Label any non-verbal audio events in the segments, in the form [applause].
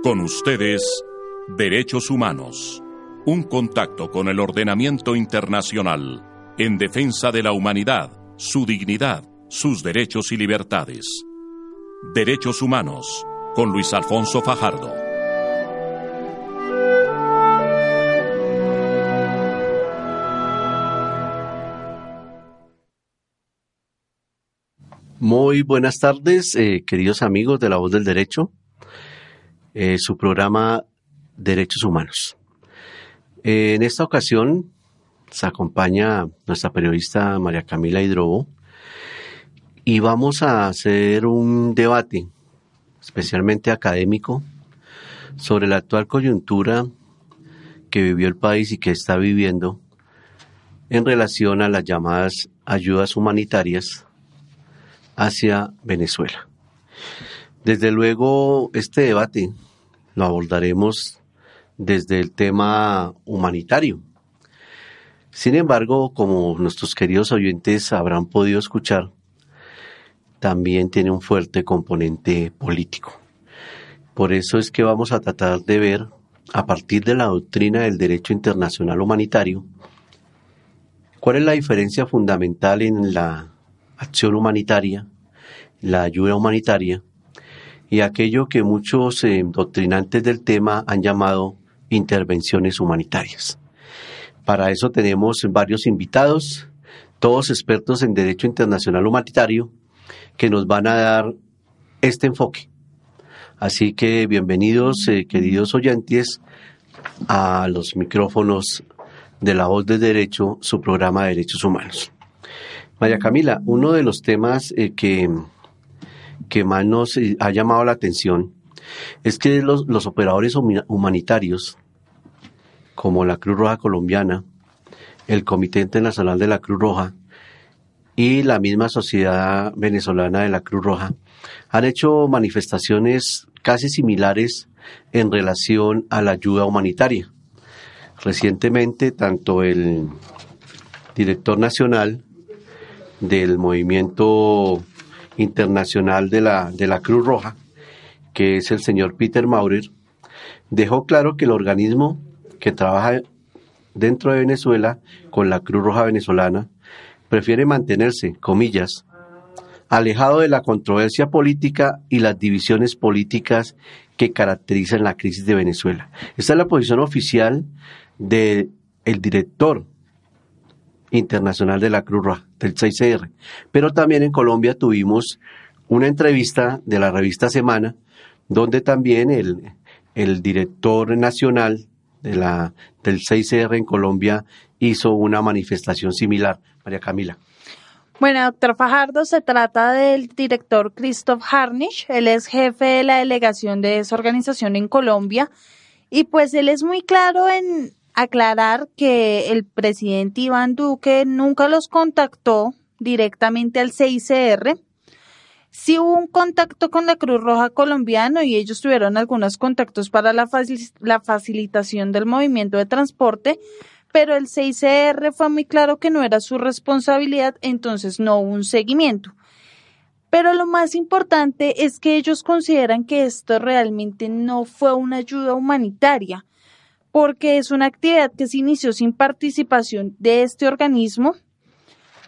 Con ustedes, Derechos Humanos. Un contacto con el ordenamiento internacional en defensa de la humanidad, su dignidad, sus derechos y libertades. Derechos Humanos, con Luis Alfonso Fajardo. Muy buenas tardes, eh, queridos amigos de la Voz del Derecho. Eh, su programa Derechos Humanos. Eh, en esta ocasión se acompaña nuestra periodista María Camila Hidrobo y vamos a hacer un debate especialmente académico sobre la actual coyuntura que vivió el país y que está viviendo en relación a las llamadas ayudas humanitarias hacia Venezuela. Desde luego, este debate lo abordaremos desde el tema humanitario. Sin embargo, como nuestros queridos oyentes habrán podido escuchar, también tiene un fuerte componente político. Por eso es que vamos a tratar de ver, a partir de la doctrina del derecho internacional humanitario, cuál es la diferencia fundamental en la acción humanitaria, la ayuda humanitaria, y aquello que muchos eh, doctrinantes del tema han llamado intervenciones humanitarias. Para eso tenemos varios invitados, todos expertos en derecho internacional humanitario, que nos van a dar este enfoque. Así que bienvenidos, eh, queridos oyentes, a los micrófonos de la voz de derecho, su programa de derechos humanos. María Camila, uno de los temas eh, que que más nos eh, ha llamado la atención es que los, operadores humanitarios, como la Cruz Roja Colombiana, el Comité Internacional de la Cruz Roja y la misma Sociedad Venezolana de la Cruz Roja, han hecho manifestaciones casi similares en relación a la ayuda humanitaria. Recientemente, tanto el director nacional del movimiento internacional de la, de la Cruz Roja, que es el señor Peter Maurer, dejó claro que el organismo que trabaja dentro de Venezuela con la Cruz Roja venezolana prefiere mantenerse, comillas, alejado de la controversia política y las divisiones políticas que caracterizan la crisis de Venezuela. Esta es la posición oficial del el director internacional de la Cruz Roja, del 6CR. Pero también en Colombia tuvimos una entrevista de la revista Semana, donde también el, el director nacional de la, del 6CR en Colombia hizo una manifestación similar. María Camila. Bueno, doctor Fajardo, se trata del director Christoph Harnisch. Él es jefe de la delegación de esa organización en Colombia. Y pues él es muy claro en, aclarar que el presidente Iván Duque nunca los contactó directamente al CICR. Sí hubo un contacto con la Cruz Roja colombiano y ellos tuvieron algunos contactos para la, la facilitación del movimiento de transporte, pero el CICR fue muy claro que no era su responsabilidad, entonces no hubo un seguimiento. Pero lo más importante es que ellos consideran que esto realmente no fue una ayuda humanitaria, porque es una actividad que se inició sin participación de este organismo.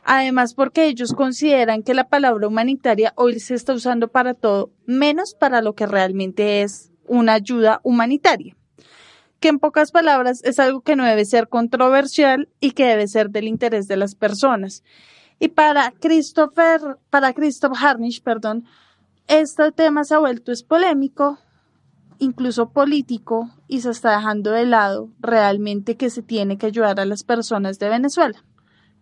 Además, porque ellos consideran que la palabra humanitaria hoy se está usando para todo, menos para lo que realmente es una ayuda humanitaria. Que en pocas palabras es algo que no debe ser controversial y que debe ser del interés de las personas. Y para Christopher, para Christoph Harnisch, perdón, este tema se ha vuelto es polémico incluso político, y se está dejando de lado realmente que se tiene que ayudar a las personas de Venezuela.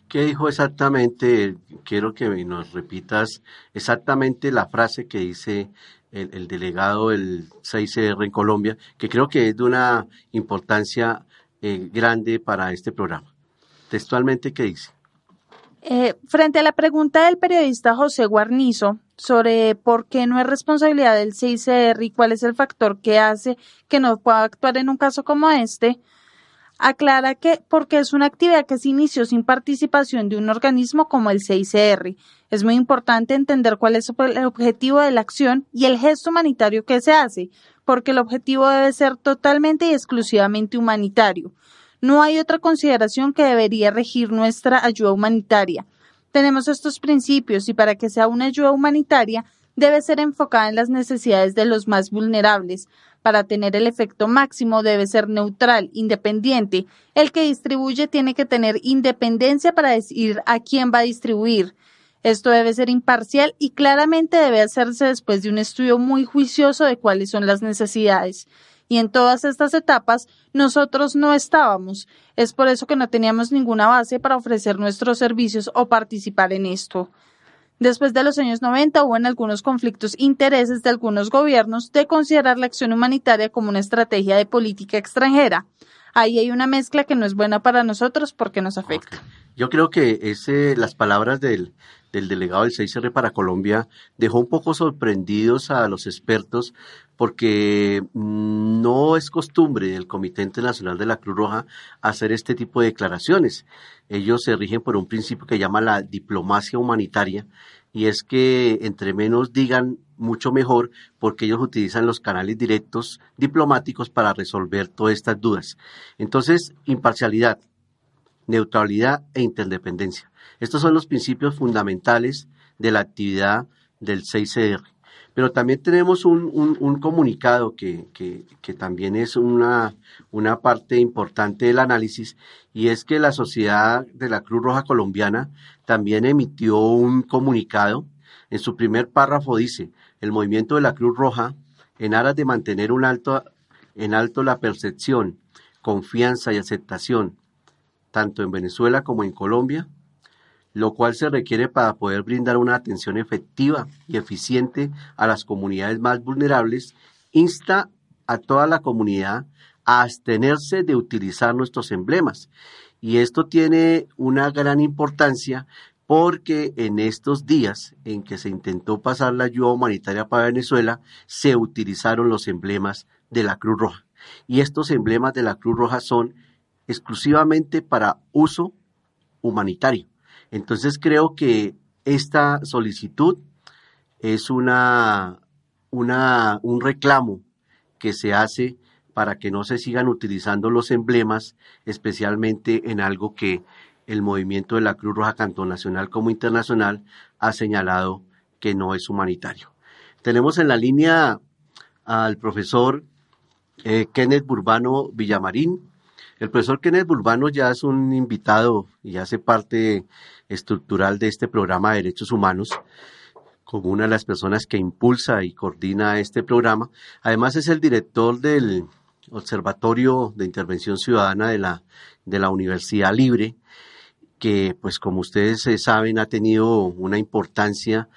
¿Qué dijo exactamente? Quiero que nos repitas exactamente la frase que dice el, delegado del 6CR en Colombia, que creo que es de una importancia eh, grande para este programa. Textualmente, ¿qué dice? Eh, frente a la pregunta del periodista José Guarnizo sobre por qué no es responsabilidad del CICR y cuál es el factor que hace que no pueda actuar en un caso como este, aclara que porque es una actividad que se inició sin participación de un organismo como el CICR. Es muy importante entender cuál es el objetivo de la acción y el gesto humanitario que se hace, porque el objetivo debe ser totalmente y exclusivamente humanitario. No hay otra consideración que debería regir nuestra ayuda humanitaria. Tenemos estos principios y para que sea una ayuda humanitaria debe ser enfocada en las necesidades de los más vulnerables, para tener el efecto máximo debe ser neutral, independiente. El que distribuye tiene que tener independencia para decidir a quién va a distribuir. Esto debe ser imparcial y claramente debe hacerse después de un estudio muy juicioso de cuáles son las necesidades. Y en todas estas etapas nosotros no estábamos. Es por eso que no teníamos ninguna base para ofrecer nuestros servicios o participar en esto. Después de los años 90 hubo en algunos conflictos intereses de algunos gobiernos de considerar la acción humanitaria como una estrategia de política extranjera. Ahí hay una mezcla que no es buena para nosotros porque nos afecta. Yo creo que ese, las palabras del, del delegado del 6R para Colombia dejó un poco sorprendidos a los expertos porque mm, no es costumbre del Comité Internacional de la Cruz Roja hacer este tipo de declaraciones. Ellos se rigen por un principio que llama la diplomacia humanitaria y es que entre menos digan mucho mejor porque ellos utilizan los canales directos diplomáticos para resolver todas estas dudas. Entonces, imparcialidad, neutralidad e interdependencia. Estos son los principios fundamentales de la actividad del 6CR. Pero también tenemos un, un, comunicado que, que, que, también es una, una parte importante del análisis y es que la Sociedad de la Cruz Roja Colombiana también emitió un comunicado. En su primer párrafo dice, el movimiento de la Cruz Roja, en aras de mantener un alto, en alto la percepción, confianza y aceptación, tanto en Venezuela como en Colombia, lo cual se requiere para poder brindar una atención efectiva y eficiente a las comunidades más vulnerables, insta a toda la comunidad a abstenerse de utilizar nuestros emblemas. Y esto tiene una gran importancia porque en estos días en que se intentó pasar la ayuda humanitaria para Venezuela, se utilizaron los emblemas de la Cruz Roja. Y estos emblemas de la Cruz Roja son exclusivamente para uso humanitario. Entonces creo que esta solicitud es una, un reclamo que se hace para que no se sigan utilizando los emblemas, especialmente en algo que el movimiento de la Cruz Roja tanto nacional como internacional ha señalado que no es humanitario. Tenemos en la línea al profesor eh, Kenneth Burbano Villamarín. El profesor Kenneth Burbano ya es un invitado y hace parte estructural de este programa de derechos humanos, como una de las personas que impulsa y coordina este programa. Además es el director del Observatorio de Intervención Ciudadana de la, de la Universidad Libre, que pues como ustedes eh, saben ha tenido una importancia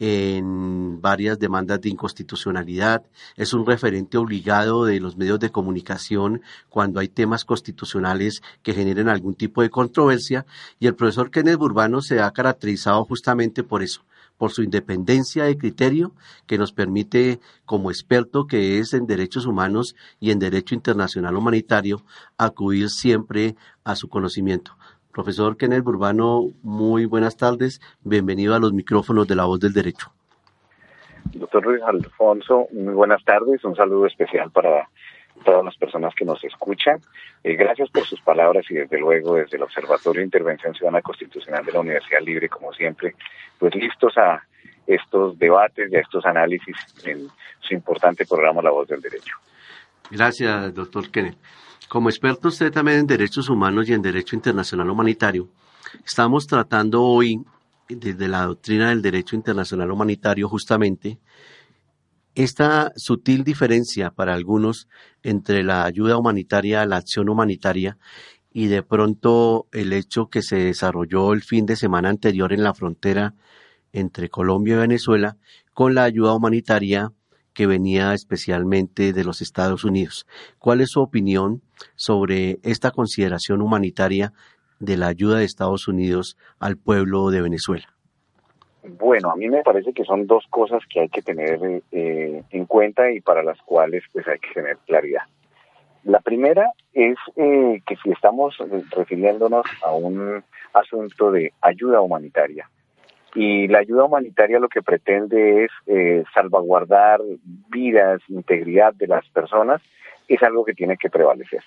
en varias demandas de inconstitucionalidad, es un referente obligado de los medios de comunicación cuando hay temas constitucionales que generen algún tipo de controversia y el profesor Kenneth Burbano se ha caracterizado justamente por eso, por su independencia de criterio que nos permite, como experto que es en derechos humanos y en derecho internacional humanitario, acudir siempre a su conocimiento. Profesor Kenneth Burbano, muy buenas tardes. Bienvenido a los micrófonos de la voz del derecho. Doctor Luis Alfonso, muy buenas tardes. Un saludo especial para todas las personas que nos escuchan. Eh, gracias por sus palabras y desde luego desde el Observatorio de Intervención Ciudadana Constitucional de la Universidad Libre, como siempre, pues listos a estos debates y a estos análisis en su importante programa La Voz del Derecho. Gracias, doctor Kenneth. Como experto usted también en derechos humanos y en derecho internacional humanitario, estamos tratando hoy desde la doctrina del derecho internacional humanitario justamente esta sutil diferencia para algunos entre la ayuda humanitaria, la acción humanitaria y de pronto el hecho que se desarrolló el fin de semana anterior en la frontera entre Colombia y Venezuela con la ayuda humanitaria que venía especialmente de los Estados Unidos. ¿Cuál es su opinión sobre esta consideración humanitaria de la ayuda de Estados Unidos al pueblo de Venezuela? Bueno, a mí me parece que son dos cosas que hay que tener eh, en cuenta y para las cuales pues hay que tener claridad. La primera es eh, que si estamos refiriéndonos a un asunto de ayuda humanitaria, y la ayuda humanitaria lo que pretende es eh, salvaguardar vidas, integridad de las personas, es algo que tiene que prevalecer.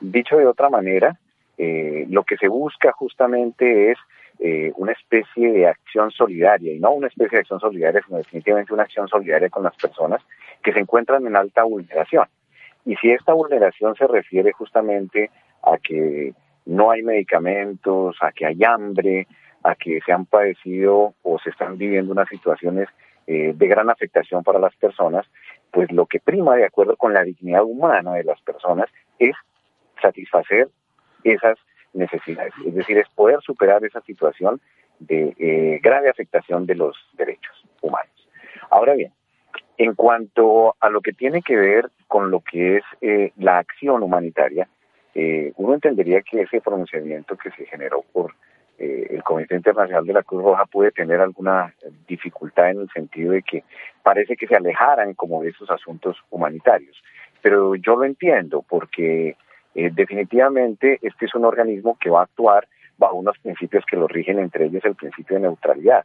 Dicho de otra manera, eh, lo que se busca justamente es eh, una especie de acción solidaria, y no una especie de acción solidaria, sino definitivamente una acción solidaria con las personas que se encuentran en alta vulneración. Y si esta vulneración se refiere justamente a que no hay medicamentos, a que hay hambre, a que se han padecido o se están viviendo unas situaciones eh, de gran afectación para las personas, pues lo que prima de acuerdo con la dignidad humana de las personas es satisfacer esas necesidades, es decir, es poder superar esa situación de eh, grave afectación de los derechos humanos. Ahora bien, en cuanto a lo que tiene que ver con lo que es eh, la acción humanitaria, uno entendería que ese pronunciamiento que se generó por eh, el Comité Internacional de la Cruz Roja puede tener alguna dificultad en el sentido de que parece que se alejaran como de esos asuntos humanitarios. Pero yo lo entiendo porque eh, definitivamente este es un organismo que va a actuar bajo unos principios que lo rigen, entre ellos el principio de neutralidad.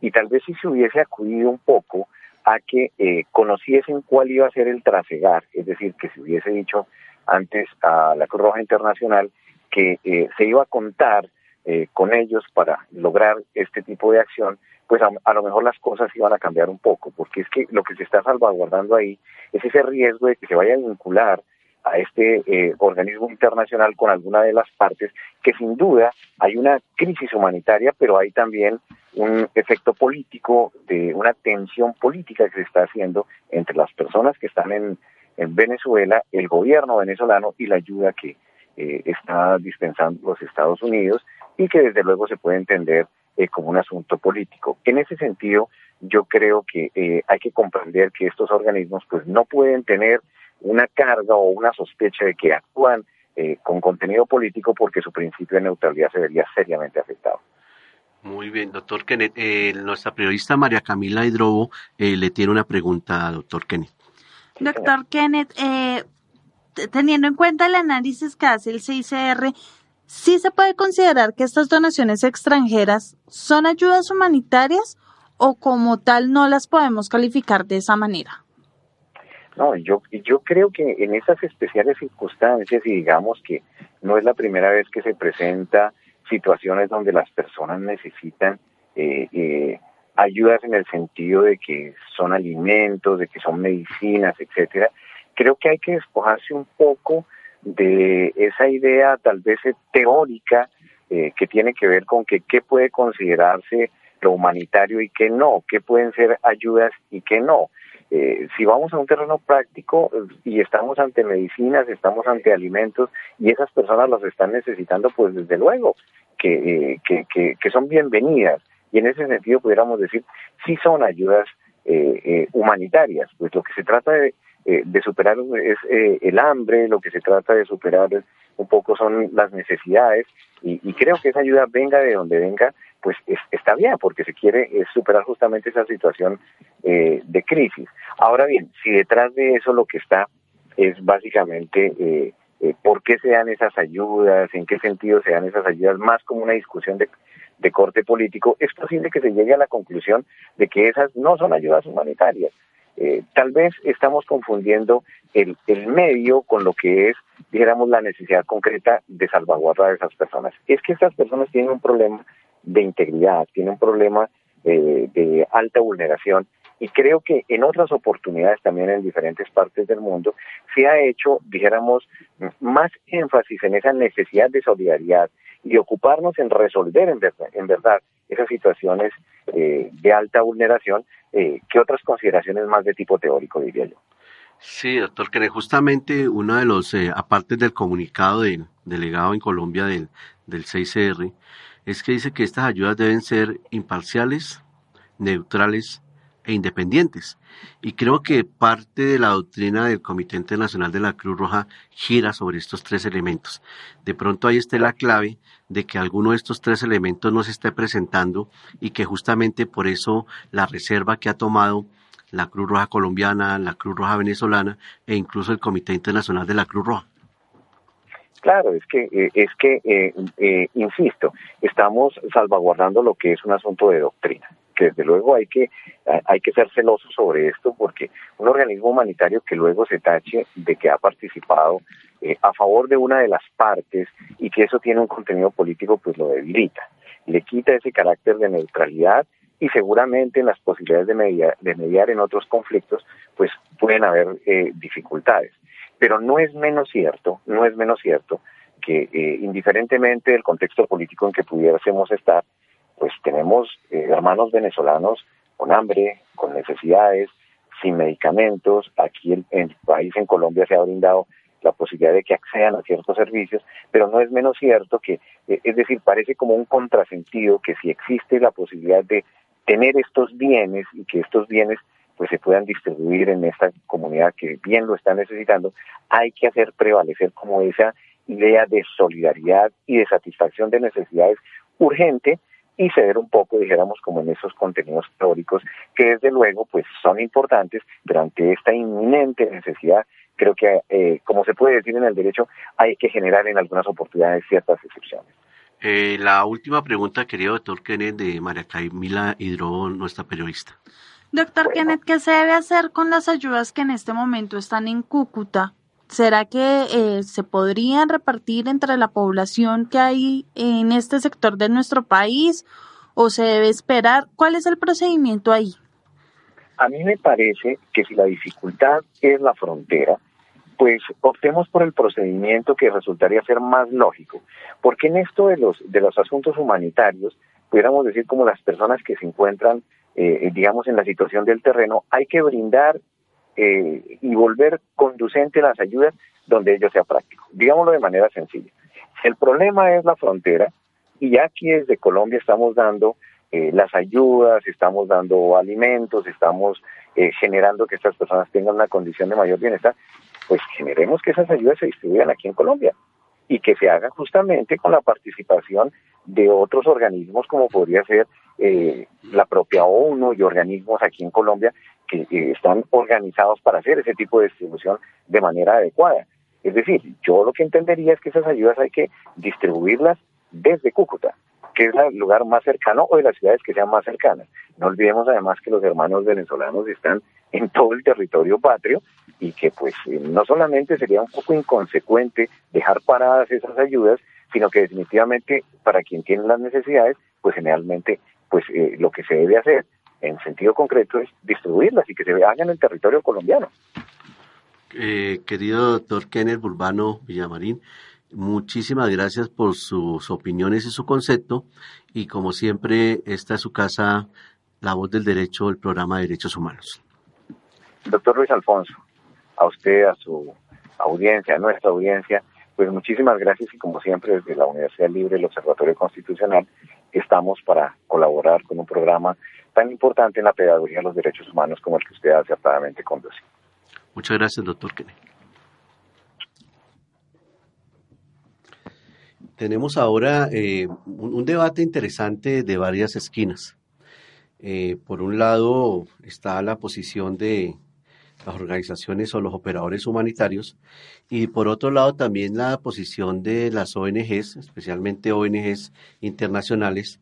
Y tal vez si se hubiese acudido un poco a que eh, conociesen cuál iba a ser el trasegar, es decir, que se hubiese dicho antes a la Cruz Roja Internacional que se iba a contar eh, con ellos para lograr este tipo de acción, pues a, lo mejor las cosas iban a cambiar un poco, porque es que lo que se está salvaguardando ahí es ese riesgo de que se vaya a vincular a este eh, organismo internacional con alguna de las partes, que sin duda hay una crisis humanitaria, pero hay también un efecto político de una tensión política que se está haciendo entre las personas que están en, en Venezuela, el gobierno venezolano y la ayuda que eh, está dispensando los Estados Unidos y que desde luego se puede entender eh, como un asunto político. En ese sentido, yo creo que eh, hay que comprender que estos organismos pues no pueden tener una carga o una sospecha de que actúan eh, con contenido político porque su principio de neutralidad se vería seriamente afectado. Muy bien, doctor Kenneth. nuestra periodista María Camila Hidrobo le tiene una pregunta, doctor Kenneth. Doctor Kenneth, teniendo en cuenta el análisis que hace el CICR, ¿sí se puede considerar que estas donaciones extranjeras son ayudas humanitarias o como tal no las podemos calificar de esa manera? No, yo, yo creo que en esas especiales circunstancias, y digamos que no es la primera vez que se presenta situaciones donde las personas necesitan eh, eh, ayudas en el sentido de que son alimentos, de que son medicinas, etcétera, creo que hay que despojarse un poco de esa idea tal vez teórica eh, que tiene que ver con que qué puede considerarse lo humanitario y qué no, qué pueden ser ayudas y qué no. Eh, si vamos a un terreno práctico y estamos ante medicinas, estamos ante alimentos y esas personas los están necesitando, pues desde luego que, eh, que, que, que, son bienvenidas. Y en ese sentido pudiéramos decir, sí son ayudas humanitarias. Pues lo que se trata de, eh, de superar es eh, el hambre, lo que se trata de superar un poco son las necesidades y, creo que esa ayuda venga de donde venga, pues está bien porque se quiere superar justamente esa situación eh, de crisis. Ahora bien, si detrás de eso lo que está es básicamente por qué se dan esas ayudas, en qué sentido se dan esas ayudas, más como una discusión de, de corte político, es posible que se llegue a la conclusión de que esas no son ayudas humanitarias, eh, tal vez estamos confundiendo el, el, medio con lo que es, dijéramos, la necesidad concreta de salvaguardar a esas personas. Es que estas personas tienen un problema de integridad, tienen un problema eh, de alta vulneración y creo que en otras oportunidades también en diferentes partes del mundo se ha hecho, dijéramos, más énfasis en esa necesidad de solidaridad y ocuparnos en resolver en verdad, en verdad esas situaciones eh, de alta vulneración eh, que otras consideraciones más de tipo teórico, diría yo. Sí, doctor, que justamente uno de los, eh, aparte del comunicado del delegado en Colombia del, del 6CR, es que dice que estas ayudas deben ser imparciales, neutrales e independientes. Y creo que parte de la doctrina del Comité Internacional de la Cruz Roja gira sobre estos tres elementos. De pronto ahí está la clave de que alguno de estos tres elementos no se esté presentando y que justamente por eso la reserva que ha tomado la Cruz Roja colombiana, la Cruz Roja venezolana e incluso el Comité Internacional de la Cruz Roja. Claro, es que, eh, es que eh, eh, insisto, estamos salvaguardando lo que es un asunto de doctrina que desde luego hay que, hay que ser celosos sobre esto porque un organismo humanitario que luego se tache de que ha participado a favor de una de las partes y que eso tiene un contenido político, pues lo debilita. Le quita ese carácter de neutralidad y seguramente en las posibilidades de mediar, de mediar en otros conflictos, pues pueden haber dificultades. Pero no es menos cierto, no es menos cierto que eh, indiferentemente del contexto político en que pudiésemos estar, pues tenemos eh, hermanos venezolanos con hambre, con necesidades, sin medicamentos. Aquí en el país, en Colombia, se ha brindado la posibilidad de que accedan a ciertos servicios, pero no es menos cierto que, eh, es decir, parece como un contrasentido que si existe la posibilidad de tener estos bienes y que estos bienes pues se puedan distribuir en esta comunidad que bien lo está necesitando, hay que hacer prevalecer como esa idea de solidaridad y de satisfacción de necesidades urgente y ceder un poco, dijéramos, como en esos contenidos teóricos que desde luego pues son importantes, pero ante esta inminente necesidad, creo que, eh, como se puede decir en el derecho, hay que generar en algunas oportunidades ciertas excepciones. Eh, la última pregunta, querido doctor Kenneth, de María Camila Hidro, nuestra periodista. Doctor Kenneth, ¿qué se debe hacer con las ayudas que en este momento están en Cúcuta? ¿Será que eh, se podrían repartir entre la población que hay en este sector de nuestro país o se debe esperar? ¿Cuál es el procedimiento ahí? A mí me parece que si la dificultad es la frontera, pues optemos por el procedimiento que resultaría ser más lógico, porque en esto de los de los asuntos humanitarios, pudiéramos decir como las personas que se encuentran eh, digamos, en la situación del terreno, hay que brindar eh, y volver conducente las ayudas donde ello sea práctico. Digámoslo de manera sencilla. El problema es la frontera, y aquí desde Colombia estamos dando eh, las ayudas, estamos dando alimentos, estamos generando que estas personas tengan una condición de mayor bienestar, pues generemos que esas ayudas se distribuyan aquí en Colombia y que se haga justamente con la participación de otros organismos como podría ser eh, la propia ONU y organismos aquí en Colombia que están organizados para hacer ese tipo de distribución de manera adecuada. Es decir, yo lo que entendería es que esas ayudas hay que distribuirlas desde Cúcuta, que es el lugar más cercano o de las ciudades que sean más cercanas. No olvidemos además que los hermanos venezolanos están en todo el territorio patrio y que pues eh, no solamente sería un poco inconsecuente dejar paradas esas ayudas, sino que definitivamente para quien tiene las necesidades, pues generalmente pues eh, lo que se debe hacer en sentido concreto es distribuirlas y que se hagan en el territorio colombiano. Eh, querido doctor Kenneth Burbano Villamarín, muchísimas gracias por sus opiniones y su concepto y como siempre esta es su casa, La Voz del Derecho, el programa de Derechos Humanos. Doctor Luis Alfonso, a usted, a su audiencia, a nuestra audiencia, pues muchísimas gracias y como siempre desde la Universidad Libre, el Observatorio Constitucional, estamos para colaborar con un programa tan importante en la pedagogía de los derechos humanos como el que usted acertadamente conduce. Muchas gracias, doctor Kennedy. Tenemos ahora eh, un, debate interesante de varias esquinas. Eh, por un lado está la posición de las organizaciones o los operadores humanitarios. Y por otro lado también la posición de las ONGs, especialmente ONGs internacionales,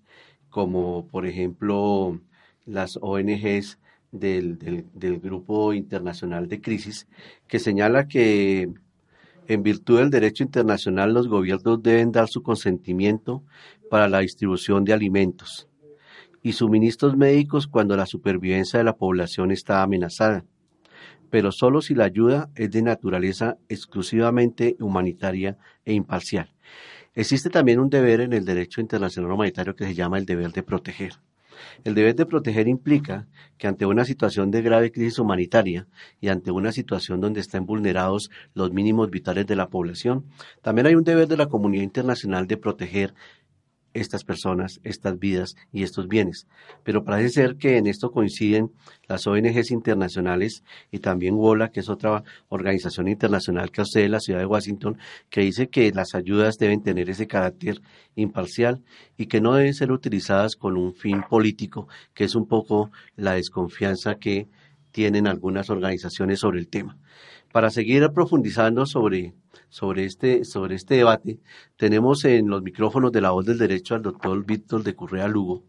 como por ejemplo las ONGs del, del, Grupo Internacional de Crisis, que señala que en virtud del derecho internacional los gobiernos deben dar su consentimiento para la distribución de alimentos y suministros médicos cuando la supervivencia de la población está amenazada pero solo si la ayuda es de naturaleza exclusivamente humanitaria e imparcial. Existe también un deber en el derecho internacional humanitario que se llama el deber de proteger. El deber de proteger implica que ante una situación de grave crisis humanitaria y ante una situación donde estén vulnerados los mínimos vitales de la población, también hay un deber de la comunidad internacional de proteger estas personas, estas vidas y estos bienes. Pero parece ser que en esto coinciden las ONGs internacionales y también WOLA, que es otra organización internacional que hace de la ciudad de Washington, que dice que las ayudas deben tener ese carácter imparcial y que no deben ser utilizadas con un fin político, que es un poco la desconfianza que tienen algunas organizaciones sobre el tema. Para seguir profundizando sobre sobre este, sobre este debate, tenemos en los micrófonos de la voz del derecho al doctor Víctor de Currea Lugo.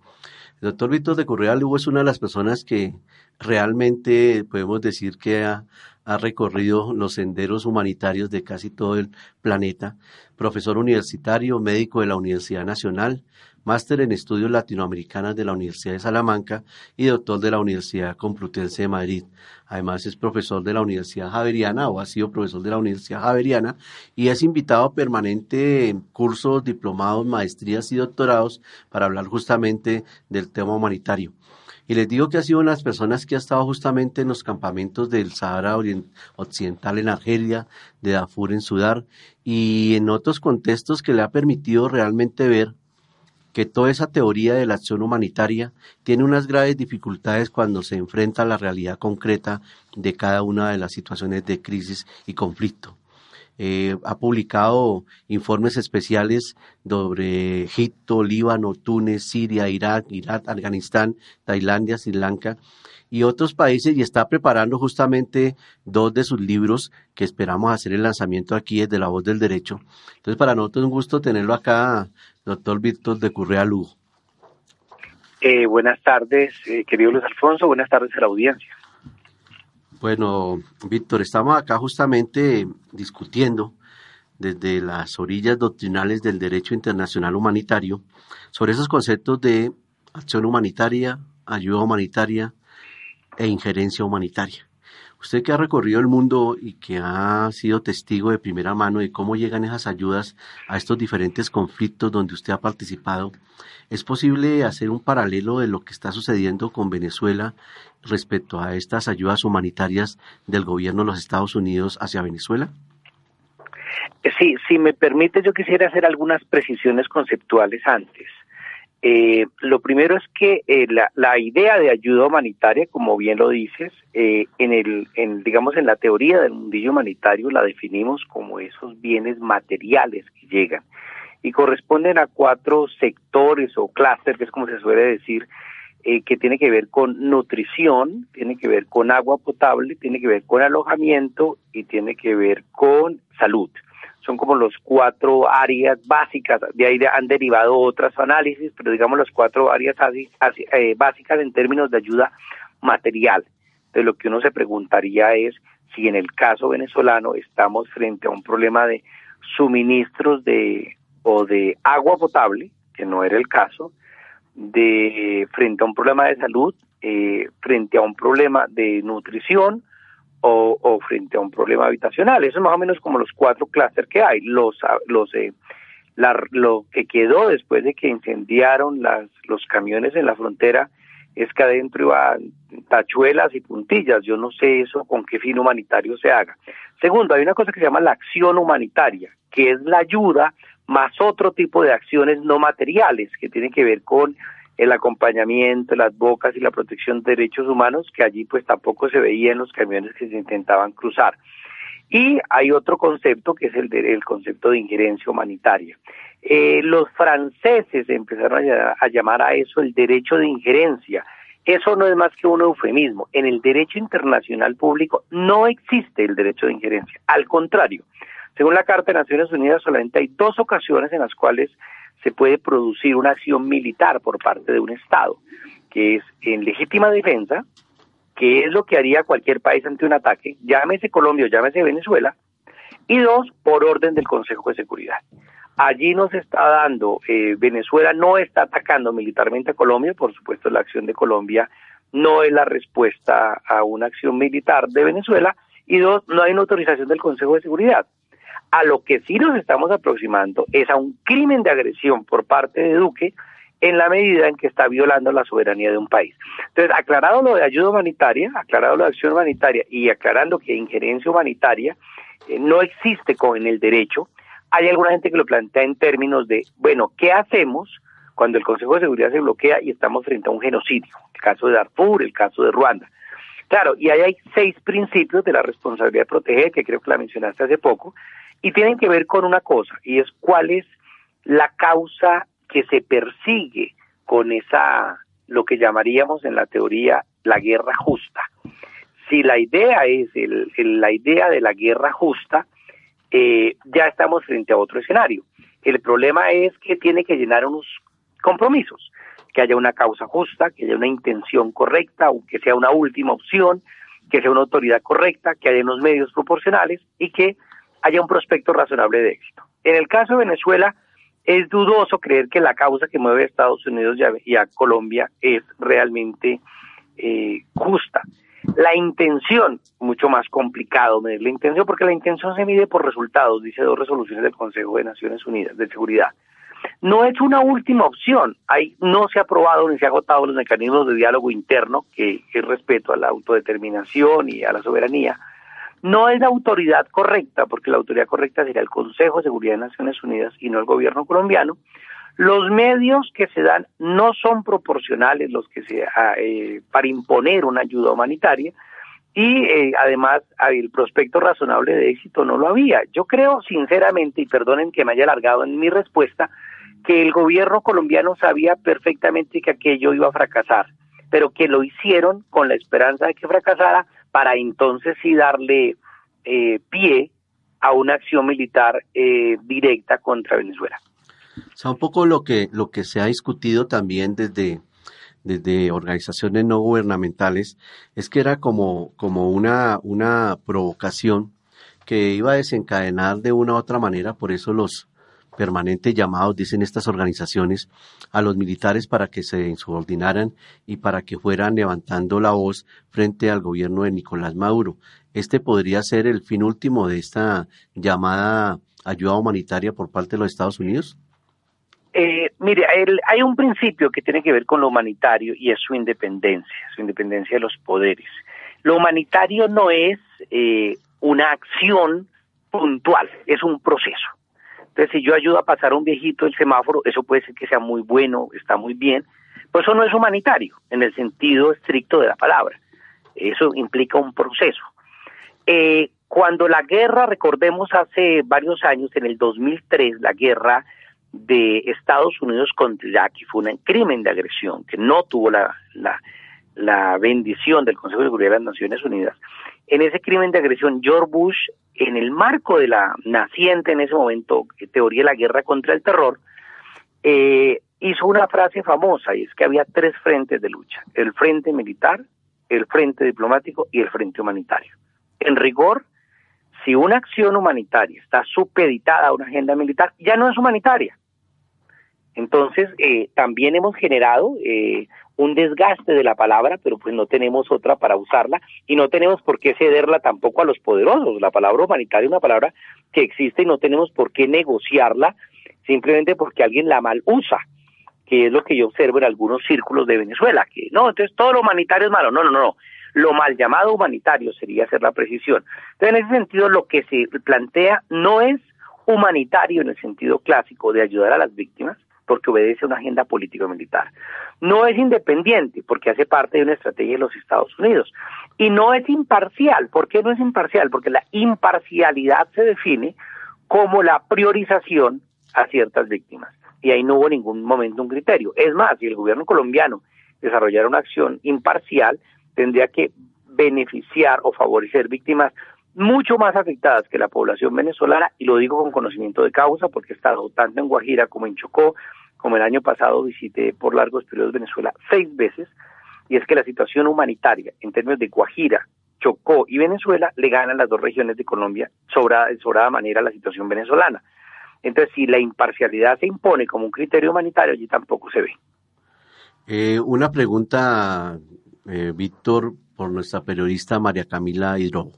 El doctor Víctor de Currea Lugo es una de las personas que realmente podemos decir que ha, ha recorrido los senderos humanitarios de casi todo el planeta, profesor universitario, médico de la Universidad Nacional, máster en estudios latinoamericanos de la Universidad de Salamanca y doctor de la Universidad Complutense de Madrid. Además es profesor de la Universidad Javeriana o ha sido profesor de la Universidad Javeriana y es invitado permanente en cursos, diplomados, maestrías y doctorados para hablar justamente del tema humanitario. Y les digo que ha sido una de las personas que ha estado justamente en los campamentos del Sahara Occidental en Argelia, de Darfur en Sudán y en otros contextos que le ha permitido realmente ver que toda esa teoría de la acción humanitaria tiene unas graves dificultades cuando se enfrenta a la realidad concreta de cada una de las situaciones de crisis y conflicto. Eh, ha publicado informes especiales sobre Egipto, Líbano, Túnez, Siria, Irak, Irak, Afganistán, Tailandia, Sri Lanka y otros países y está preparando justamente dos de sus libros que esperamos hacer el lanzamiento aquí desde La Voz del Derecho. Entonces, para nosotros es un gusto tenerlo acá, doctor Víctor de Currea Lugo. Eh, buenas tardes, eh, querido Luis Alfonso, buenas tardes a la audiencia. Bueno, Víctor, estamos acá justamente discutiendo desde las orillas doctrinales del derecho internacional humanitario sobre esos conceptos de acción humanitaria, ayuda humanitaria e injerencia humanitaria. Usted que ha recorrido el mundo y que ha sido testigo de primera mano de cómo llegan esas ayudas a estos diferentes conflictos donde usted ha participado, ¿es posible hacer un paralelo de lo que está sucediendo con Venezuela respecto a estas ayudas humanitarias del gobierno de los Estados Unidos hacia Venezuela? Sí, si me permite, yo quisiera hacer algunas precisiones conceptuales antes. Eh, lo primero es que eh, la, idea de ayuda humanitaria, como bien lo dices, eh, en el, en, digamos, en la teoría del mundillo humanitario la definimos como esos bienes materiales que llegan y corresponden a cuatro sectores o clústeres, que es como se suele decir, que tiene que ver con nutrición, tiene que ver con agua potable, tiene que ver con alojamiento y tiene que ver con salud son como los cuatro áreas básicas, de ahí han derivado otras análisis, pero digamos las cuatro áreas eh, básicas en términos de ayuda material. De lo que uno se preguntaría es si en el caso venezolano estamos frente a un problema de suministros de o de agua potable, que no era el caso, de frente a un problema de salud, eh, frente a un problema de nutrición, o, frente a un problema habitacional. Eso es más o menos como los cuatro clústeres que hay. Los, los, eh, lo que quedó después de que incendiaron las, los camiones en la frontera es que adentro iban tachuelas y puntillas. Yo no sé eso con qué fin humanitario se haga. Segundo, hay una cosa que se llama la acción humanitaria, que es la ayuda más otro tipo de acciones no materiales que tienen que ver con el acompañamiento, las bocas y la protección de derechos humanos, que allí pues tampoco se veía en los camiones que se intentaban cruzar. Y hay otro concepto que es el, el concepto de injerencia humanitaria. Eh, los franceses empezaron a, llamar a eso el derecho de injerencia. Eso no es más que un eufemismo. En el derecho internacional público no existe el derecho de injerencia. Al contrario, según la Carta de Naciones Unidas, solamente hay dos ocasiones en las cuales se puede producir una acción militar por parte de un Estado, que es en legítima defensa, que es lo que haría cualquier país ante un ataque, llámese Colombia o llámese Venezuela, y dos, por orden del Consejo de Seguridad. Allí nos está dando, eh, Venezuela no está atacando militarmente a Colombia, por supuesto la acción de Colombia no es la respuesta a una acción militar de Venezuela, y dos, no hay una autorización del Consejo de Seguridad. A lo que sí nos estamos aproximando es a un crimen de agresión por parte de Duque en la medida en que está violando la soberanía de un país. Entonces, aclarado lo de ayuda humanitaria, aclarado lo de acción humanitaria y aclarando que injerencia humanitaria eh, no existe en el derecho, hay alguna gente que lo plantea en términos de, bueno, ¿qué hacemos cuando el Consejo de Seguridad se bloquea y estamos frente a un genocidio? El caso de Darfur, el caso de Ruanda. Claro, y ahí hay seis principios de la responsabilidad de proteger, que creo que la mencionaste hace poco, y tienen que ver con una cosa, y es cuál es la causa que se persigue con esa, lo que llamaríamos en la teoría la guerra justa. Si la idea es el, la idea de la guerra justa, eh, ya estamos frente a otro escenario. El problema es que tiene que llenar unos compromisos, que haya una causa justa, que haya una intención correcta, que sea una última opción, que sea una autoridad correcta, que haya unos medios proporcionales y que haya un prospecto razonable de éxito. En el caso de Venezuela, es dudoso creer que la causa que mueve a Estados Unidos y a, Colombia es realmente eh, justa. La intención, mucho más complicado medir la intención, porque la intención se mide por resultados, dice dos resoluciones del Consejo de Naciones Unidas de Seguridad. No es una última opción, Hay, no se ha aprobado ni se ha agotado los mecanismos de diálogo interno, que es respeto a la autodeterminación y a la soberanía, no es la autoridad correcta, porque la autoridad correcta sería el Consejo de Seguridad de Naciones Unidas y no el gobierno colombiano. Los medios que se dan no son proporcionales los que se ah, eh, para imponer una ayuda humanitaria y eh, además el prospecto razonable de éxito no lo había. Yo creo sinceramente, y perdonen que me haya alargado en mi respuesta, que el gobierno colombiano sabía perfectamente que aquello iba a fracasar, pero que lo hicieron con la esperanza de que fracasara para entonces sí darle eh, pie a una acción militar eh, directa contra Venezuela. O sea, un poco lo que, lo que se ha discutido también desde, desde organizaciones no gubernamentales es que era como, como una, una provocación que iba a desencadenar de una u otra manera, por eso los, permanentes llamados, dicen estas organizaciones, a los militares para que se insubordinaran y para que fueran levantando la voz frente al gobierno de Nicolás Maduro. ¿Este podría ser el fin último de esta llamada ayuda humanitaria por parte de los Estados Unidos? Eh, mire, hay un principio que tiene que ver con lo humanitario y es su independencia, su independencia de los poderes. Lo humanitario no es eh, una acción puntual, es un proceso. Entonces, si yo ayudo a pasar a un viejito el semáforo, eso puede ser que sea muy bueno, está muy bien, pues eso no es humanitario en el sentido estricto de la palabra. Eso implica un proceso. Eh, cuando la guerra, recordemos hace varios años, en el 2003, la guerra de Estados Unidos contra Irak, fue un crimen de agresión que no tuvo la, la bendición del Consejo de Seguridad de las Naciones Unidas. En ese crimen de agresión, George Bush en el marco de la naciente en ese momento teoría de la guerra contra el terror, eh, hizo una frase famosa y es que había tres frentes de lucha, el frente militar, el frente diplomático y el frente humanitario. En rigor, si una acción humanitaria está supeditada a una agenda militar, ya no es humanitaria. Entonces, eh, también hemos generado eh, un desgaste de la palabra, pero pues no tenemos otra para usarla y no tenemos por qué cederla tampoco a los poderosos. La palabra humanitaria es una palabra que existe y no tenemos por qué negociarla simplemente porque alguien la mal usa, que es lo que yo observo en algunos círculos de Venezuela, que no, entonces todo lo humanitario es malo. No, no, no, no. Lo mal llamado humanitario sería hacer la precisión. Entonces, en ese sentido, lo que se plantea no es humanitario en el sentido clásico de ayudar a las víctimas, porque obedece a una agenda político-militar. No es independiente porque hace parte de una estrategia de los Estados Unidos. Y no es imparcial. ¿Por qué no es imparcial? Porque la imparcialidad se define como la priorización a ciertas víctimas. Y ahí no hubo ningún momento un criterio. Es más, si el gobierno colombiano desarrollara una acción imparcial, tendría que beneficiar o favorecer víctimas mucho más afectadas que la población venezolana, y lo digo con conocimiento de causa, porque he estado tanto en Guajira como en Chocó, como el año pasado visité por largos periodos Venezuela seis veces, y es que la situación humanitaria en términos de Guajira, Chocó y Venezuela le ganan las dos regiones de Colombia sobrada, de sobrada manera la situación venezolana. Entonces, si la imparcialidad se impone como un criterio humanitario, allí tampoco se ve. Eh, una pregunta, eh, Víctor, por nuestra periodista María Camila Hidrobo.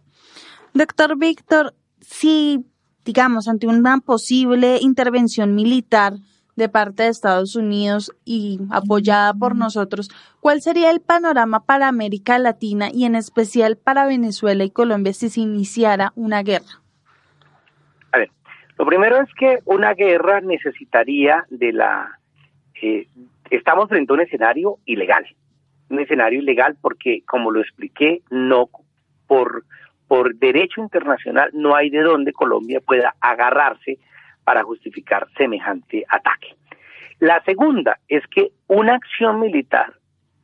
Doctor Víctor, si, digamos, ante una posible intervención militar de parte de Estados Unidos y apoyada por nosotros, ¿cuál sería el panorama para América Latina y en especial para Venezuela y Colombia si se iniciara una guerra? A ver, lo primero es que una guerra necesitaría de la... Eh, estamos frente a un escenario ilegal, un escenario ilegal porque, como lo expliqué, no por, por derecho internacional no hay de dónde Colombia pueda agarrarse para justificar semejante ataque. La segunda es que una acción militar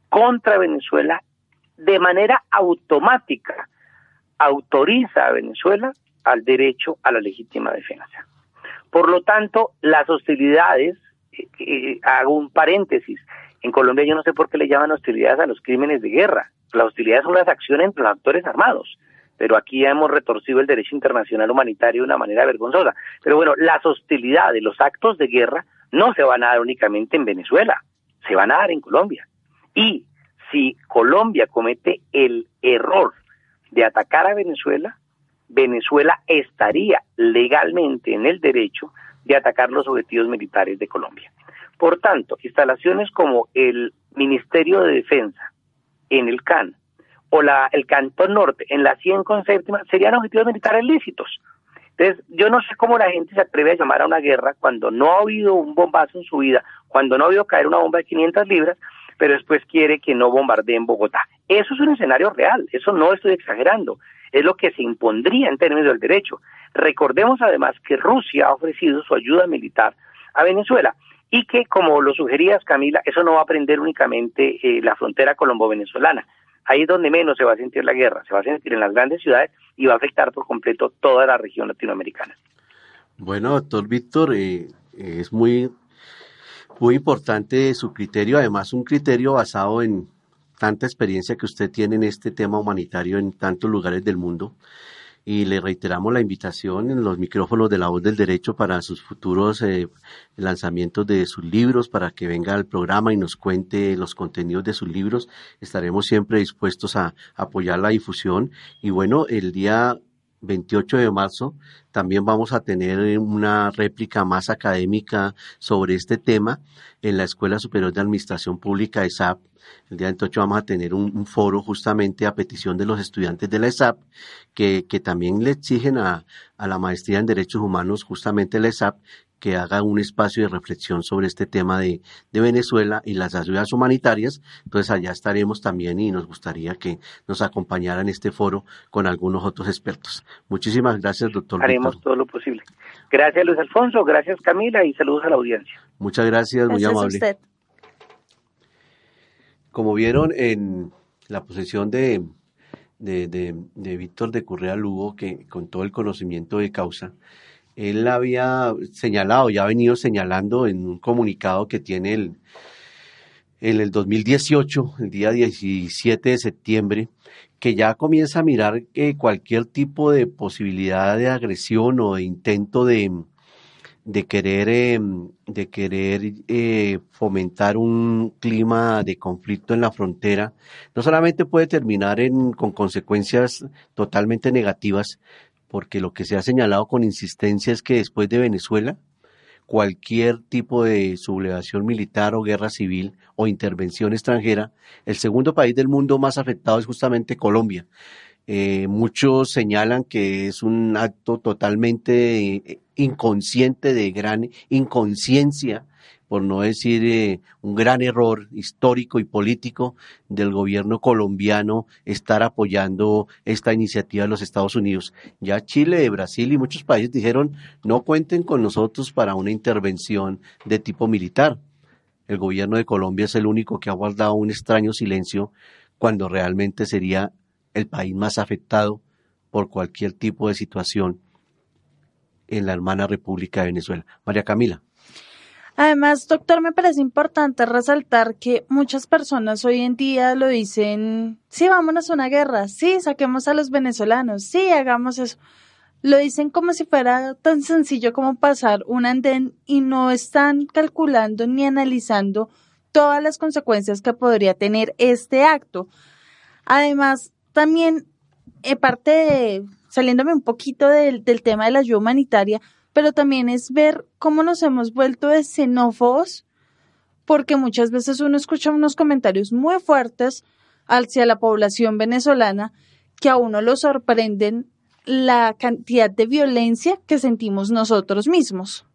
contra Venezuela de manera automática autoriza a Venezuela al derecho a la legítima defensa. Por lo tanto, las hostilidades, eh, eh, hago un paréntesis, en Colombia yo no sé por qué le llaman hostilidades a los crímenes de guerra. Las hostilidades son las acciones entre los actores armados pero aquí hemos retorcido el derecho internacional humanitario de una manera vergonzosa. Pero bueno, las hostilidades, los actos de guerra no se van a dar únicamente en Venezuela, se van a dar en Colombia. Y si Colombia comete el error de atacar a Venezuela, Venezuela estaría legalmente en el derecho de atacar los objetivos militares de Colombia. Por tanto, instalaciones como el Ministerio de Defensa en el CAN, o la, el Cantón Norte en la 100 con séptima serían objetivos militares lícitos. Entonces, yo no sé cómo la gente se atreve a llamar a una guerra cuando no ha habido un bombazo en su vida, cuando no ha habido caer una bomba de 500 libras, pero después quiere que no bombardeen Bogotá. Eso es un escenario real, eso no estoy exagerando, es lo que se impondría en términos del derecho. Recordemos además que Rusia ha ofrecido su ayuda militar a Venezuela y que, como lo sugerías Camila, eso no va a prender únicamente eh, la frontera colombo-venezolana, ahí es donde menos se va a sentir la guerra, se va a sentir en las grandes ciudades y va a afectar por completo toda la región latinoamericana. Bueno, doctor Víctor, eh, es muy, muy importante su criterio, además un criterio basado en tanta experiencia que usted tiene en este tema humanitario en tantos lugares del mundo y le reiteramos la invitación en los micrófonos de la voz del derecho para sus futuros eh, lanzamientos de sus libros, para que venga al programa y nos cuente los contenidos de sus libros. Estaremos siempre dispuestos a apoyar la difusión. Y bueno, el día 28 de marzo también vamos a tener una réplica más académica sobre este tema en la Escuela Superior de Administración Pública ESAP. El día 28 vamos a tener un, foro justamente a petición de los estudiantes de la ESAP que, que también le exigen a, a la maestría en Derechos Humanos justamente la ESAP que haga un espacio de reflexión sobre este tema de, de, Venezuela y las ayudas humanitarias. Entonces allá estaremos también y nos gustaría que nos acompañara en este foro con algunos otros expertos. Muchísimas gracias, doctor. Haremos todo lo posible. Gracias, Luis Alfonso. Gracias, Camila, y saludos a la audiencia. Muchas gracias, muy amable. usted. Como vieron en la posición de, de, de, de Víctor de Correa Lugo, que con todo el conocimiento de causa, él había señalado, ya ha venido señalando en un comunicado que tiene el, en el 2018, el día 17 de septiembre, que ya comienza a mirar cualquier tipo de posibilidad de agresión o de intento de, de querer, em, de querer eh, fomentar un clima de conflicto en la frontera, no solamente puede terminar en, con consecuencias totalmente negativas, porque lo que se ha señalado con insistencia es que después de Venezuela, cualquier tipo de sublevación militar o guerra civil o intervención extranjera, el segundo país del mundo más afectado es justamente Colombia. Eh, muchos señalan que es un acto totalmente eh, inconsciente, de gran inconsciencia por no decir eh, un gran error histórico y político del gobierno colombiano estar apoyando esta iniciativa de los Estados Unidos. Ya Chile, Brasil y muchos países dijeron no cuenten con nosotros para una intervención de tipo militar. El gobierno de Colombia es el único que ha guardado un extraño silencio cuando realmente sería el país más afectado por cualquier tipo de situación en la hermana República de Venezuela. María Camila. Además, doctor, me parece importante resaltar que muchas personas hoy en día lo dicen, sí, vámonos a una guerra, sí, saquemos a los venezolanos, sí, hagamos eso. Lo dicen como si fuera tan sencillo como pasar un andén y no están calculando ni analizando todas las consecuencias que podría tener este acto. Además, también, en parte de, saliéndome un poquito del tema de la ayuda humanitaria, pero también es ver cómo nos hemos vuelto de xenófobos, porque muchas veces uno escucha unos comentarios muy fuertes hacia la población venezolana que a uno lo sorprenden la cantidad de violencia que sentimos nosotros mismos.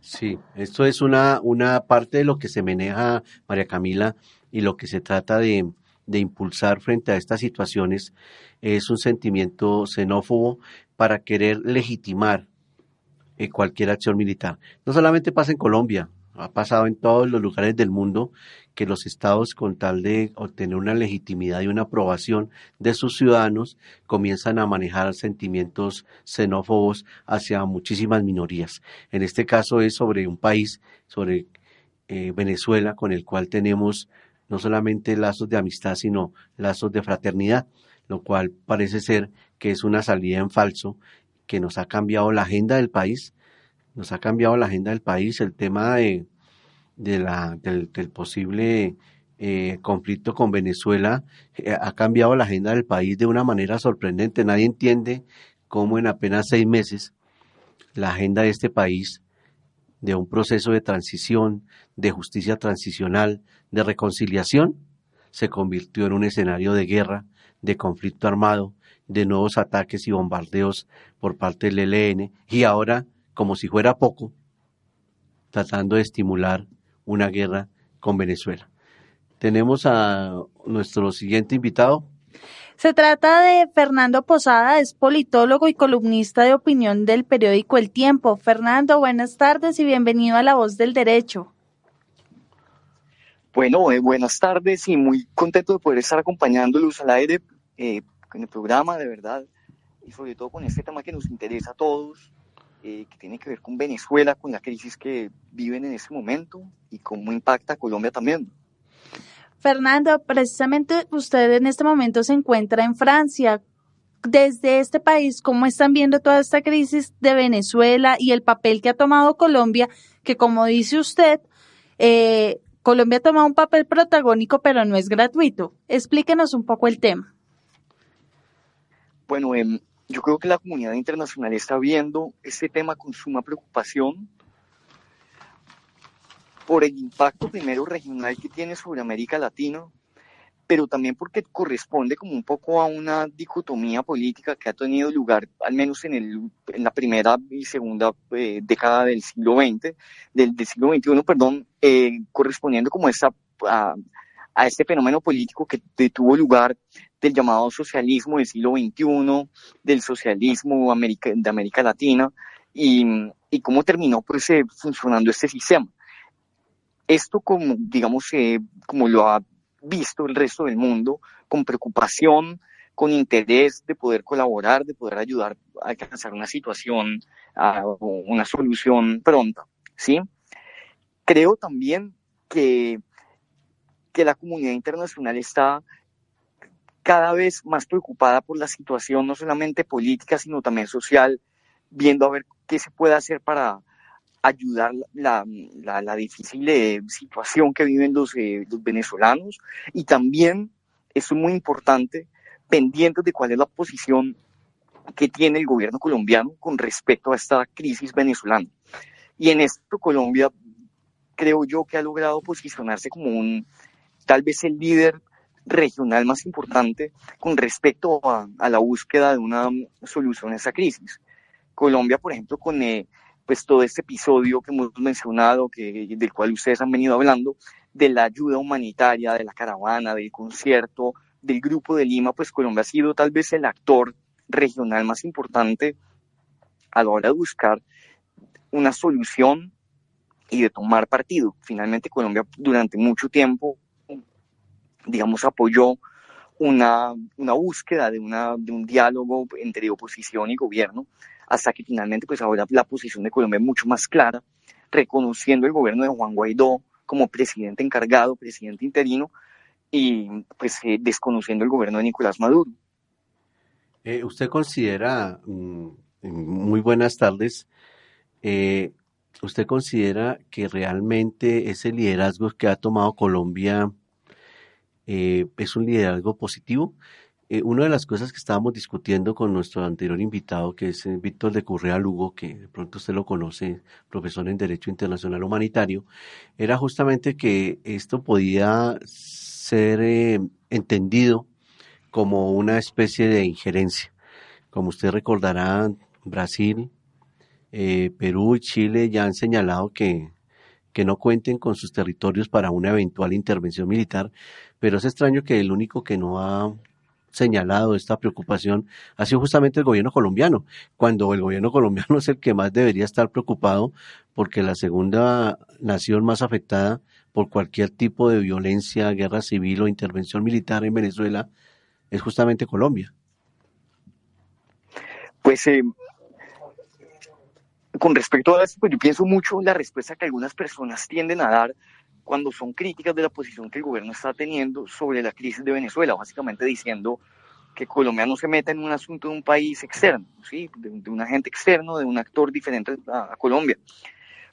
Sí, esto es una, una parte de lo que se maneja, María Camila, y lo que se trata de, de impulsar frente a estas situaciones es un sentimiento xenófobo para querer legitimar eh, cualquier acción militar. No solamente pasa en Colombia, ha pasado en todos los lugares del mundo que los estados, con tal de obtener una legitimidad y una aprobación de sus ciudadanos, comienzan a manejar sentimientos xenófobos hacia muchísimas minorías. En este caso es sobre un país, sobre eh, Venezuela, con el cual tenemos no solamente lazos de amistad, sino lazos de fraternidad, lo cual parece ser que es una salida en falso que nos ha cambiado la agenda del país, nos ha cambiado la agenda del país, el tema de, de la, del, posible eh, conflicto con Venezuela eh, ha cambiado la agenda del país de una manera sorprendente. Nadie entiende cómo en apenas seis meses la agenda de este país, de un proceso de transición, de justicia transicional, de reconciliación, se convirtió en un escenario de guerra, de conflicto armado, de nuevos ataques y bombardeos por parte del ELN y ahora, como si fuera poco, tratando de estimular una guerra con Venezuela. Tenemos a nuestro siguiente invitado. Se trata de Fernando Posada, es politólogo y columnista de opinión del periódico El Tiempo. Fernando, buenas tardes y bienvenido a La Voz del Derecho. Bueno, eh, buenas tardes y muy contento de poder estar acompañándolos al aire eh, en el programa, de verdad, y sobre todo con este tema que nos interesa a todos, eh, que tiene que ver con Venezuela, con la crisis que viven en este momento y cómo impacta a Colombia también. Fernando, precisamente usted en este momento se encuentra en Francia. Desde este país, ¿cómo están viendo toda esta crisis de Venezuela y el papel que ha tomado Colombia, que como dice usted, eh, Colombia toma un papel protagónico, pero no es gratuito? Explíquenos un poco el tema. Bueno, em, yo creo que la comunidad internacional está viendo este tema con suma preocupación por el impacto primero regional que tiene sobre América Latina, pero también porque corresponde como un poco a una dicotomía política que ha tenido lugar, al menos en, el, en la primera y segunda eh, década del siglo XX, del, del siglo XXI, perdón, eh, correspondiendo como esa, a, a este fenómeno político que tuvo lugar del llamado socialismo del siglo XXI, del socialismo de América Latina y, y cómo terminó pues, eh, funcionando este sistema. Esto como, digamos, eh, como lo ha visto el resto del mundo, con preocupación, con interés de poder colaborar, de poder ayudar a alcanzar una situación, a una solución pronta, ¿sí? Creo también que que la comunidad internacional está cada vez más preocupada por la situación, no solamente política, sino también social, viendo a ver qué se puede hacer para ayudar la, la, difícil eh, situación que viven los, eh, los venezolanos y también, eso es muy importante, pendientes de cuál es la posición que tiene el gobierno colombiano con respecto a esta crisis venezolana. Y en esto Colombia creo yo que ha logrado posicionarse como un tal vez el líder regional más importante con respecto a, la búsqueda de una solución a esa crisis. Colombia, por ejemplo, con eh, pues todo este episodio que hemos mencionado, que, del cual ustedes han venido hablando, de la ayuda humanitaria, de la caravana, del concierto, del Grupo de Lima, pues Colombia ha sido tal vez el actor regional más importante a la hora de buscar una solución y de tomar partido. Finalmente Colombia durante mucho tiempo digamos, apoyó una, una búsqueda de, una, de un diálogo entre oposición y gobierno, hasta que finalmente, pues ahora la posición de Colombia es mucho más clara, reconociendo el gobierno de Juan Guaidó como presidente encargado, presidente interino, y pues eh, desconociendo el gobierno de Nicolás Maduro. Eh, ¿Usted considera, mm, muy buenas tardes, eh, ¿usted considera que realmente ese liderazgo que ha tomado Colombia eh, es un liderazgo positivo. eh, una de las cosas que estábamos discutiendo con nuestro anterior invitado, que es eh, Víctor de Currea Lugo, que de pronto usted lo conoce, profesor en Derecho Internacional Humanitario, era justamente que esto podía ser eh, entendido como una especie de injerencia. Como usted recordará, Brasil, Perú y Chile ya han señalado que, que no cuenten con sus territorios para una eventual intervención militar, pero es extraño que el único que no ha señalado esta preocupación ha sido justamente el gobierno colombiano, cuando el gobierno [laughs] colombiano es el que más debería estar preocupado porque la segunda nación más afectada por cualquier tipo de violencia, guerra civil o intervención militar en Venezuela es justamente Colombia. Pues eh, con respecto a esto, pues yo pienso mucho la respuesta que algunas personas tienden a dar cuando son críticas de la posición que el gobierno está teniendo sobre la crisis de Venezuela, básicamente diciendo que Colombia no se meta en un asunto de un país externo, ¿sí? de, un agente externo, de un actor diferente a, Colombia.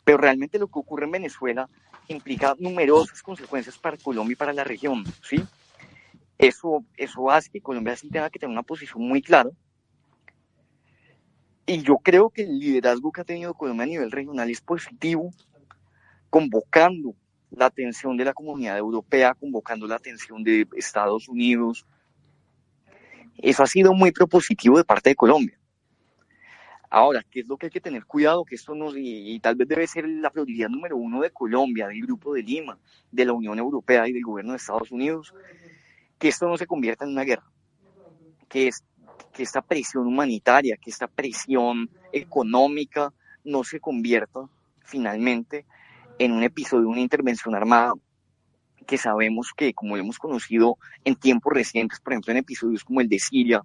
Pero realmente lo que ocurre en Venezuela implica numerosas consecuencias para Colombia y para la región. ¿sí? Eso, eso hace que Colombia sí tenga que tener una posición muy clara. Y yo creo que el liderazgo que ha tenido Colombia a nivel regional es positivo, convocando la atención de la comunidad europea, convocando la atención de Estados Unidos. Eso ha sido muy propositivo de parte de Colombia. Ahora, ¿qué es lo que hay que tener cuidado? Que esto no, y, tal vez debe ser la prioridad número uno de Colombia, del Grupo de Lima, de la Unión Europea y del gobierno de Estados Unidos, que esto no se convierta en una guerra, que, que esta presión humanitaria, que esta presión económica no se convierta finalmente en un episodio de una intervención armada que sabemos que, como hemos conocido en tiempos recientes, por ejemplo, en episodios como el de Siria,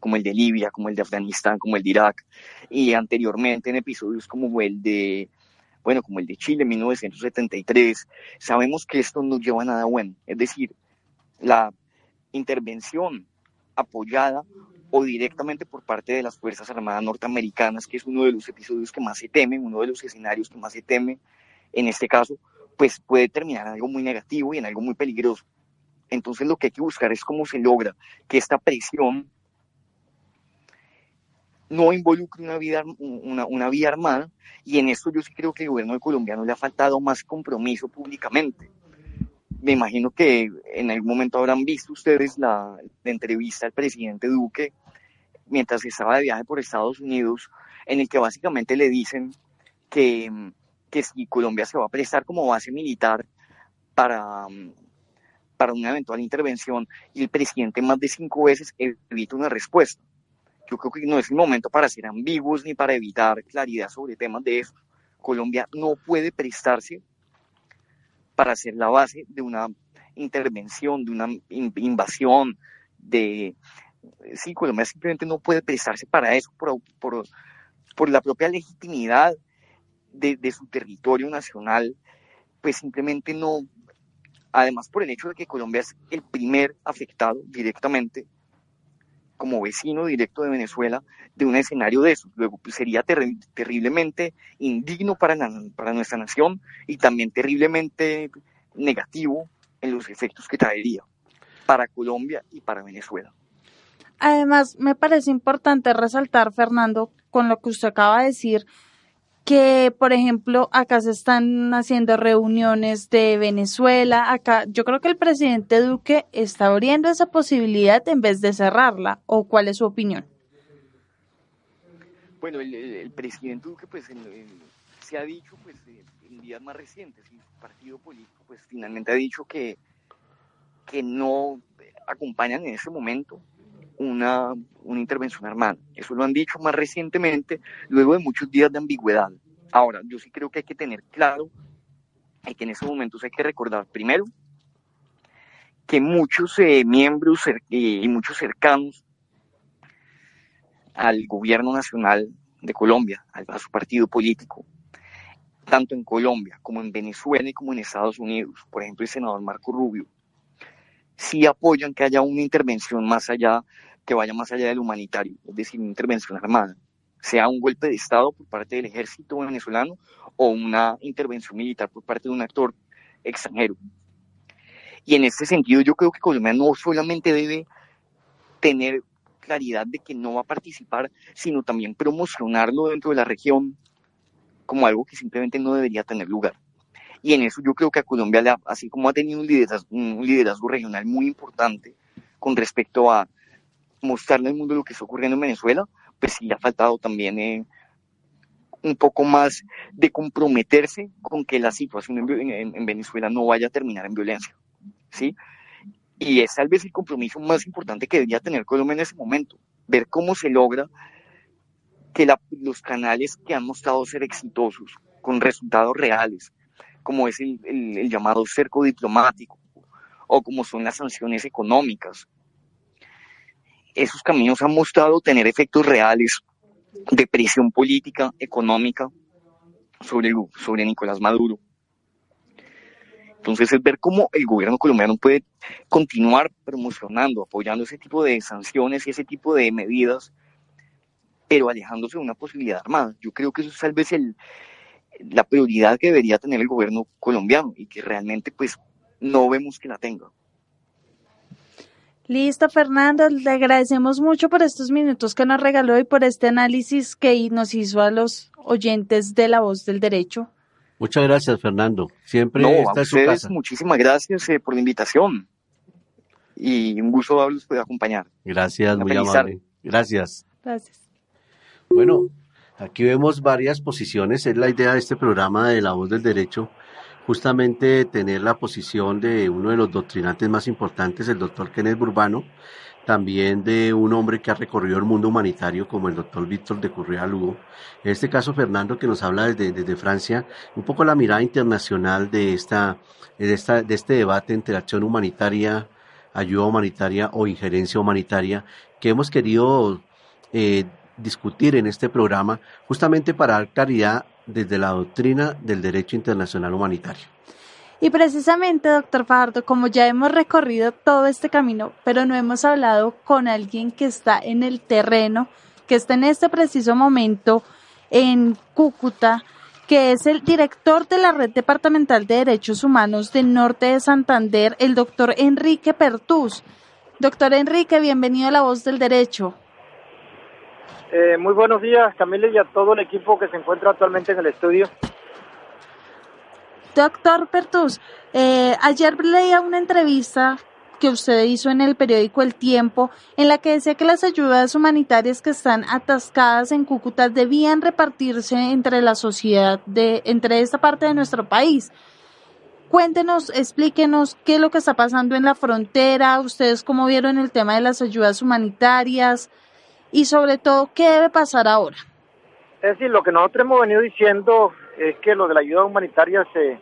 como el de Libia, como el de Afganistán, como el de Irak, y anteriormente en episodios como el de, bueno, como el de Chile en 1973, sabemos que esto no lleva a nada bueno. Es decir, la intervención apoyada o directamente por parte de las Fuerzas Armadas norteamericanas, que es uno de los episodios que más se temen, uno de los escenarios que más se teme en este caso, pues puede terminar en algo muy negativo y en algo muy peligroso. Entonces lo que hay que buscar es cómo se logra que esta presión no involucre una, vida, una, una vía armada y en esto yo sí creo que el gobierno de Colombia no le ha faltado más compromiso públicamente. Me imagino que en algún momento habrán visto ustedes la, la entrevista al presidente Duque mientras estaba de viaje por Estados Unidos, en el que básicamente le dicen que que si Colombia se va a prestar como base militar para, para una eventual intervención y el presidente más de cinco veces evita una respuesta. Yo creo que no es el momento para ser ambiguos ni para evitar claridad sobre temas de eso. Colombia no puede prestarse para ser la base de una intervención, de una invasión, de... Sí, Colombia simplemente no puede prestarse para eso por, por, por la propia legitimidad de, su territorio nacional, pues simplemente no, además por el hecho de que Colombia es el primer afectado directamente como vecino directo de Venezuela de un escenario de eso. Luego pues, sería terriblemente indigno para, para nuestra nación y también terriblemente negativo en los efectos que traería para Colombia y para Venezuela. Además, me parece importante resaltar, Fernando, con lo que usted acaba de decir, que, por ejemplo, acá se están haciendo reuniones de Venezuela, acá yo creo que el presidente Duque está abriendo esa posibilidad en vez de cerrarla, ¿o cuál es su opinión? Bueno, el, presidente Duque, pues, se ha dicho, pues, en días más recientes, y su partido político, pues, finalmente ha dicho que, que no acompañan en ese momento una, una intervención armada. Eso lo han dicho más recientemente, luego de muchos días de ambigüedad. Ahora, yo sí creo que hay que tener claro que en esos momentos hay que recordar primero que muchos eh, miembros y muchos cercanos al gobierno nacional de Colombia, a su partido político, tanto en Colombia como en Venezuela y como en Estados Unidos, por ejemplo el senador Marco Rubio, sí apoyan que haya una intervención más allá, que vaya más allá del humanitario, es decir, una intervención armada, sea un golpe de Estado por parte del ejército venezolano o una intervención militar por parte de un actor extranjero. Y en este sentido yo creo que Colombia no solamente debe tener claridad de que no va a participar, sino también promocionarlo dentro de la región como algo que simplemente no debería tener lugar. Y en eso yo creo que a Colombia, así como ha tenido un liderazgo, un liderazgo regional muy importante con respecto a mostrarle al mundo lo que está ocurriendo en Venezuela, pues sí ha faltado también eh, un poco más de comprometerse con que la situación en, Venezuela no vaya a terminar en violencia, ¿sí? Y es tal vez el compromiso más importante que debería tener Colombia en ese momento, ver cómo se logra que los canales que han mostrado ser exitosos, con resultados reales, como es el, el llamado cerco diplomático o como son las sanciones económicas, esos caminos han mostrado tener efectos reales de presión política, económica sobre, sobre Nicolás Maduro. Entonces es ver cómo el gobierno colombiano puede continuar promocionando, apoyando ese tipo de sanciones y ese tipo de medidas, pero alejándose de una posibilidad armada. Yo creo que eso es tal vez el, la prioridad que debería tener el gobierno colombiano y que realmente pues no vemos que la tenga. Listo, Fernando, le agradecemos mucho por estos minutos que nos regaló y por este análisis que nos hizo a los oyentes de La Voz del Derecho. Muchas gracias, Fernando. Siempre no, está a ustedes, Muchísimas gracias eh, por la invitación y un gusto haberlos podido acompañar. Gracias, muy amable. Gracias. Gracias. Bueno, aquí vemos varias posiciones. Es la idea de este programa de La Voz del Derecho justamente tener la posición de uno de los doctrinantes más importantes, el doctor Kenneth Burbano, también de un hombre que ha recorrido el mundo humanitario como el doctor Víctor de Currea Lugo. En este caso, Fernando, que nos habla desde, desde Francia, un poco la mirada internacional de, esta, de, esta, de este debate entre acción humanitaria, ayuda humanitaria o injerencia humanitaria, que hemos querido eh, discutir en este programa, justamente para dar claridad desde la doctrina del derecho internacional humanitario. Y precisamente, doctor Fajardo, como ya hemos recorrido todo este camino, pero no hemos hablado con alguien que está en el terreno, que está en este preciso momento en Cúcuta, que es el director de la Red Departamental de Derechos Humanos del Norte de Santander, el doctor Enrique Pertús. Doctor Enrique, bienvenido a La Voz del Derecho. Eh, muy buenos días, Camila, y a todo el equipo que se encuentra actualmente en el estudio. Doctor Pertus, eh, ayer leía una entrevista que usted hizo en el periódico El Tiempo, en la que decía que las ayudas humanitarias que están atascadas en Cúcuta debían repartirse entre la sociedad, de, entre esta parte de nuestro país. Cuéntenos, explíquenos qué es lo que está pasando en la frontera, ustedes cómo vieron el tema de las ayudas humanitarias, y sobre todo, ¿qué debe pasar ahora? Es decir, lo que nosotros hemos venido diciendo es que lo de la ayuda humanitaria se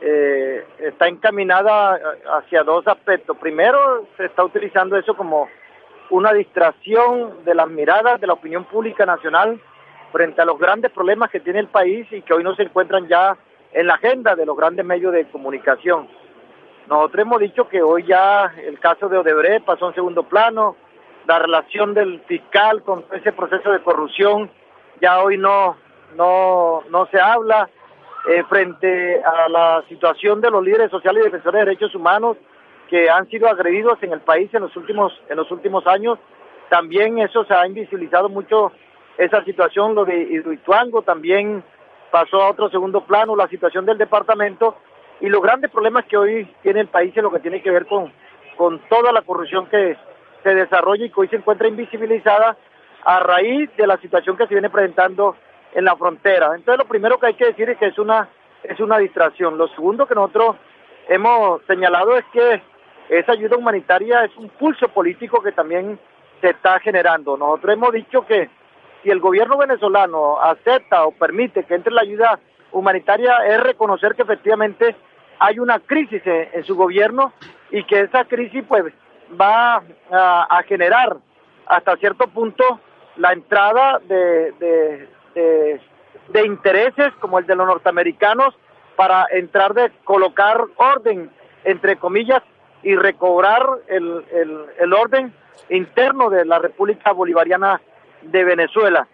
eh, está encaminada hacia dos aspectos. Primero, se está utilizando eso como una distracción de las miradas de la opinión pública nacional frente a los grandes problemas que tiene el país y que hoy no se encuentran ya en la agenda de los grandes medios de comunicación. Nosotros hemos dicho que hoy ya el caso de Odebrecht pasó en segundo plano, la relación del fiscal con ese proceso de corrupción ya hoy no, no, no se habla. Eh, frente a la situación de los líderes sociales y defensores de derechos humanos que han sido agredidos en el país en los últimos, en los últimos años, también eso se ha invisibilizado mucho esa situación, lo de Hidroituango también pasó a otro segundo plano, la situación del departamento y los grandes problemas que hoy tiene el país en lo que tiene que ver con, con toda la corrupción que, se desarrolla y que hoy se encuentra invisibilizada a raíz de la situación que se viene presentando en la frontera. Entonces lo primero que hay que decir es que es una es una distracción. Lo segundo que nosotros hemos señalado es que esa ayuda humanitaria es un pulso político que también se está generando. Nosotros hemos dicho que si el gobierno venezolano acepta o permite que entre la ayuda humanitaria es reconocer que efectivamente hay una crisis en su gobierno y que esa crisis pues va a, generar hasta cierto punto la entrada de, de, de, intereses como el de los norteamericanos para entrar de colocar orden, entre comillas, y recobrar el, el, el orden interno de la República Bolivariana de Venezuela.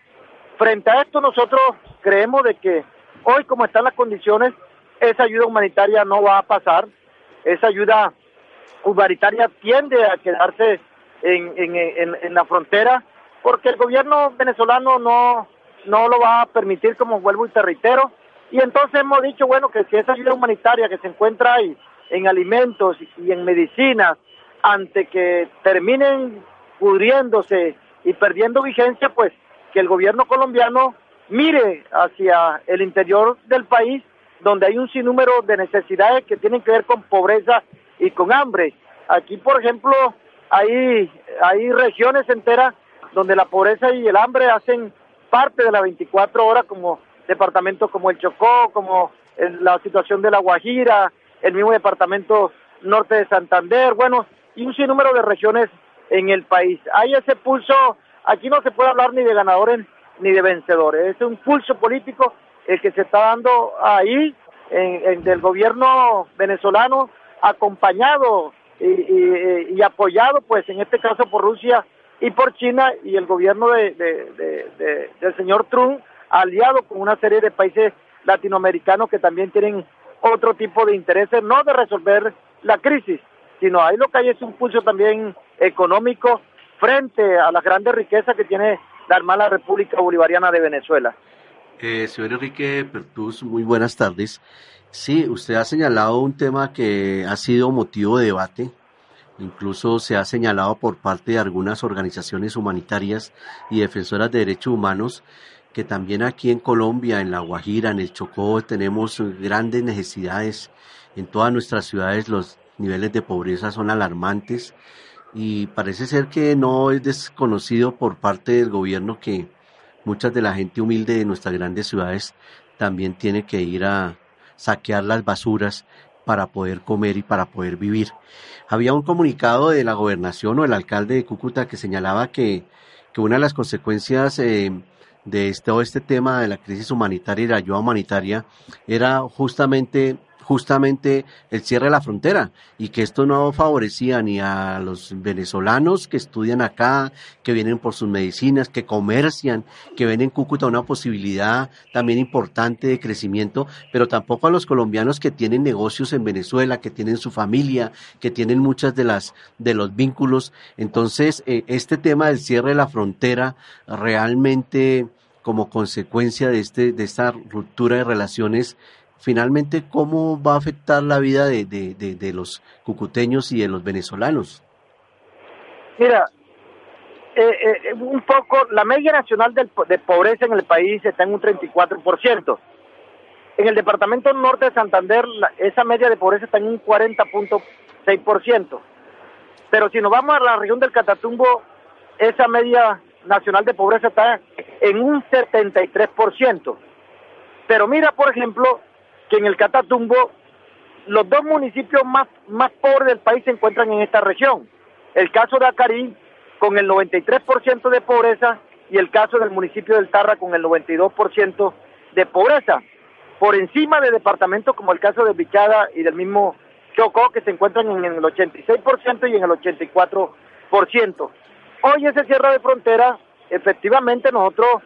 Frente a esto nosotros creemos de que hoy como están las condiciones, esa ayuda humanitaria no va a pasar, esa ayuda humanitaria tiende a quedarse en, la frontera, porque el gobierno venezolano no, no lo va a permitir, como vuelvo y te reitero. Y entonces hemos dicho, bueno, que si esa ayuda humanitaria que se encuentra ahí en alimentos y en medicinas, ante que terminen pudriéndose y perdiendo vigencia, pues que el gobierno colombiano mire hacia el interior del país, donde hay un sinnúmero de necesidades que tienen que ver con pobreza y con hambre. Aquí, por ejemplo, hay, hay regiones enteras donde la pobreza y el hambre hacen parte de las 24 horas, como departamentos como el Chocó, como la situación de La Guajira, el mismo departamento norte de Santander, bueno, y un sinnúmero de regiones en el país. Hay ese pulso, aquí no se puede hablar ni de ganadores ni de vencedores, es un pulso político el que se está dando ahí en, del gobierno venezolano, acompañado y, apoyado, pues en este caso por Rusia y por China y el gobierno de, del señor Trump, aliado con una serie de países latinoamericanos que también tienen otro tipo de intereses, no de resolver la crisis, sino ahí lo que hay es un pulso también económico frente a las grandes riquezas que tiene la hermana República Bolivariana de Venezuela. Eh, señor Enrique Pertús, muy buenas tardes. Sí, usted ha señalado un tema que ha sido motivo de debate. Incluso se ha señalado por parte de algunas organizaciones humanitarias y defensoras de derechos humanos que también aquí en Colombia, en La Guajira, en el Chocó, tenemos grandes necesidades. En todas nuestras ciudades los niveles de pobreza son alarmantes y parece ser que no es desconocido por parte del gobierno que muchas de la gente humilde de nuestras grandes ciudades también tiene que ir a saquear las basuras para poder comer y para poder vivir. Había un comunicado de la gobernación o el alcalde de Cúcuta que señalaba que, que una de las consecuencias eh, de este, este tema de la crisis humanitaria y la ayuda humanitaria era justamente justamente el cierre de la frontera y que esto no favorecía ni a los venezolanos que estudian acá, que vienen por sus medicinas, que comercian, que ven en Cúcuta una posibilidad también importante de crecimiento, pero tampoco a los colombianos que tienen negocios en Venezuela, que tienen su familia, que tienen muchas de las de los vínculos. Entonces, eh, este tema del cierre de la frontera realmente como consecuencia de este de esta ruptura de relaciones finalmente cómo va a afectar la vida de, de, los cucuteños y de los venezolanos. Mira, eh, eh, un poco, la media nacional de, de pobreza en el país está en un 34%. En el departamento norte de Santander, esa media de pobreza está en un 40.6%. Pero si nos vamos a la región del Catatumbo, esa media nacional de pobreza está en un 73%. Pero mira, por ejemplo, que en el Catatumbo los dos municipios más, más pobres del país se encuentran en esta región. El caso de Acarí con el 93% de pobreza y el caso del municipio del Tarra con el 92% de pobreza. Por encima de departamentos como el caso de Bichada y del mismo Chocó que se encuentran en el 86% y en el 84%. Hoy ese cierre de frontera, efectivamente nosotros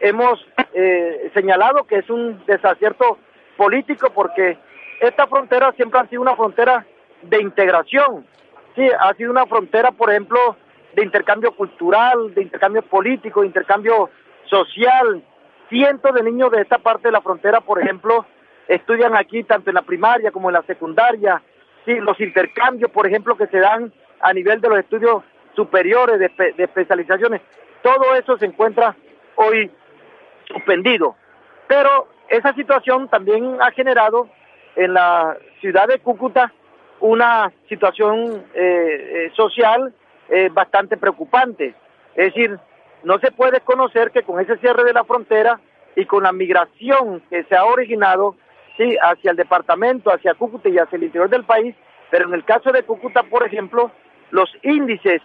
hemos eh, señalado que es un desacierto político porque esta frontera siempre ha sido una frontera de integración, sí, ha sido una frontera, por ejemplo, de intercambio cultural, de intercambio político, de intercambio social. Cientos de niños de esta parte de la frontera, por ejemplo, estudian aquí tanto en la primaria como en la secundaria. Sí, los intercambios, por ejemplo, que se dan a nivel de los estudios superiores de, de especializaciones, todo eso se encuentra hoy suspendido. Pero esa situación también ha generado en la ciudad de Cúcuta una situación eh, eh, social eh, bastante preocupante. Es decir, no se puede conocer que con ese cierre de la frontera y con la migración que se ha originado sí, hacia el departamento, hacia Cúcuta y hacia el interior del país, pero en el caso de Cúcuta, por ejemplo, los índices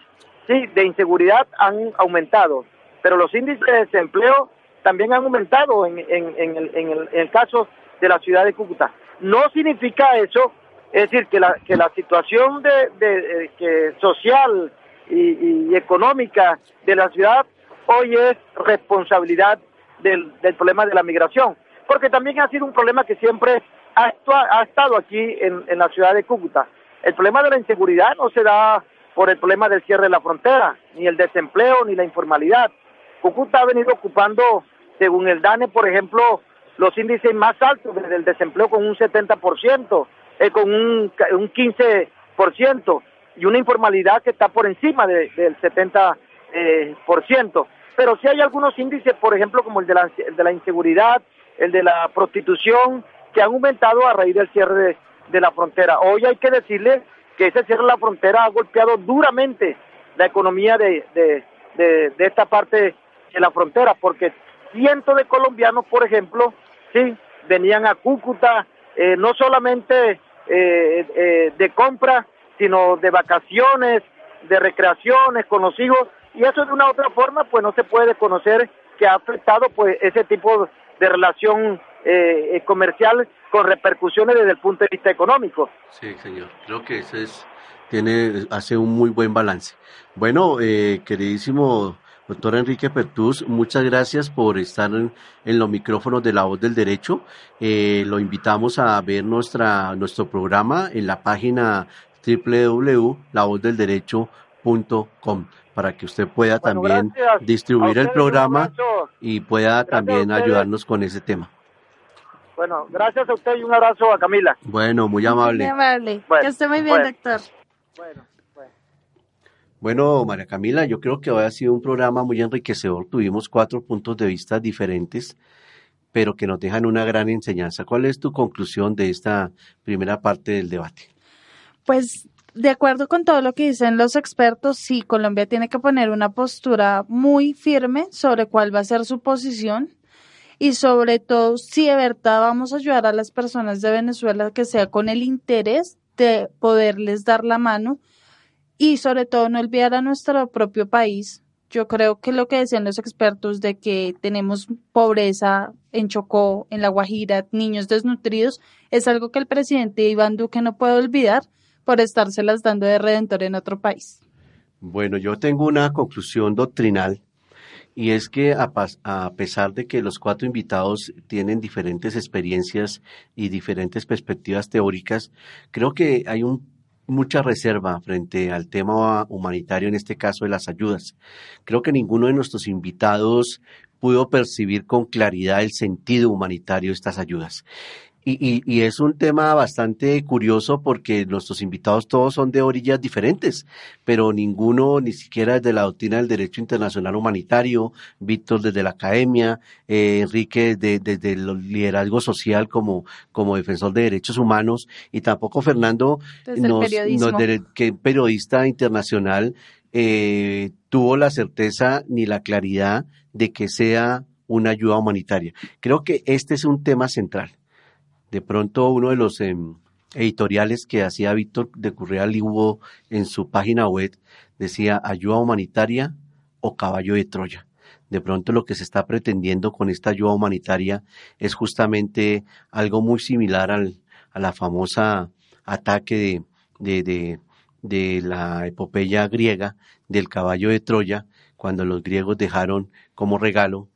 sí, de inseguridad han aumentado, pero los índices de desempleo también han aumentado en, en, el, en, el, caso de la ciudad de Cúcuta. No significa eso, es decir, que la, que la situación de, de, que social y, económica de la ciudad hoy es responsabilidad del, problema de la migración, porque también ha sido un problema que siempre ha, estado aquí en, en la ciudad de Cúcuta. El problema de la inseguridad no se da por el problema del cierre de la frontera, ni el desempleo, ni la informalidad. Cúcuta ha venido ocupando, según el DANE, por ejemplo, los índices más altos del desempleo con un 70%, eh, con un, un 15%, y una informalidad que está por encima del 70%. Eh, por ciento. Pero sí hay algunos índices, por ejemplo, como el de, la, el de la inseguridad, el de la prostitución, que han aumentado a raíz del cierre de, la frontera. Hoy hay que decirle que ese cierre de la frontera ha golpeado duramente la economía de, de, de, esta parte de la frontera, porque cientos de colombianos, por ejemplo, sí, venían a Cúcuta, eh, no solamente eh, eh, de compra, sino de vacaciones, de recreaciones con los hijos, y eso de una u otra forma pues no se puede conocer que ha afectado pues ese tipo de relación eh, eh, comercial con repercusiones desde el punto de vista económico. Sí, señor. Creo que eso es, tiene, hace un muy buen balance. Bueno, eh, queridísimo doctor Enrique Pertús, muchas gracias por estar en, los micrófonos de La Voz del Derecho. lo invitamos a ver nuestra, nuestro programa en la página www.lavozdelderecho.com para que usted pueda también distribuir el programa y pueda también ayudarnos con ese tema. Bueno, gracias a usted y un abrazo a Camila. Bueno, muy amable. Muy amable. que esté muy bien, doctor. Bueno, bueno. María Camila, yo creo que hoy ha sido un programa muy enriquecedor. Tuvimos cuatro puntos de vista diferentes, pero que nos dejan una gran enseñanza. ¿Cuál es tu conclusión de esta primera parte del debate? Pues de acuerdo con todo lo que dicen los expertos, sí, Colombia tiene que poner una postura muy firme sobre cuál va a ser su posición y sobre todo si de verdad vamos a ayudar a las personas de Venezuela que sea con el interés de poderles dar la mano y sobre todo no olvidar a nuestro propio país. Yo creo que lo que decían los expertos de que tenemos pobreza en Chocó, en La Guajira, niños desnutridos, es algo que el presidente Iván Duque no puede olvidar por estárselas dando de redentor en otro país. Bueno, yo tengo una conclusión doctrinal y es que a, pesar de que los cuatro invitados tienen diferentes experiencias y diferentes perspectivas teóricas, creo que hay mucha reserva frente al tema humanitario, en este caso de las ayudas. Creo que ninguno de nuestros invitados pudo percibir con claridad el sentido humanitario de estas ayudas. Y, y, es un tema bastante curioso porque nuestros invitados todos son de orillas diferentes, pero ninguno ni siquiera desde la doctrina del derecho internacional humanitario, Víctor desde la academia, eh, Enrique desde el liderazgo social como, como defensor de derechos humanos y tampoco Fernando, nos, que periodista internacional, eh, tuvo la certeza ni la claridad de que sea una ayuda humanitaria. Creo que este es un tema central de pronto uno de los em, editoriales que hacía Víctor de Currea Libo en su página web decía ayuda humanitaria o caballo de Troya. De pronto lo que se está pretendiendo con esta ayuda humanitaria es justamente algo muy similar al, a la famosa ataque de, de, de la epopeya griega del caballo de Troya, cuando los griegos dejaron como regalo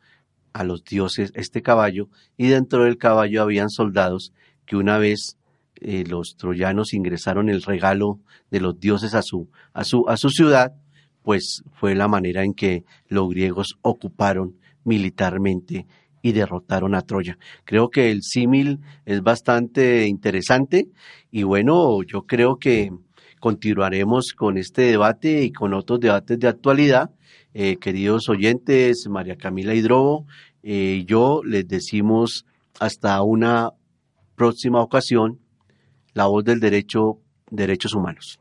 a los dioses este caballo y dentro del caballo habían soldados que una vez eh, los troyanos ingresaron el regalo de los dioses a su, a su, a su ciudad, pues fue la manera en que los griegos ocuparon militarmente y derrotaron a Troya. Creo que el símil es bastante interesante y bueno, yo creo que continuaremos con este debate y con otros debates de actualidad eh, queridos oyentes, María Camila Hidrobo, eh, yo les decimos hasta una próxima ocasión, la voz del derecho, derechos humanos.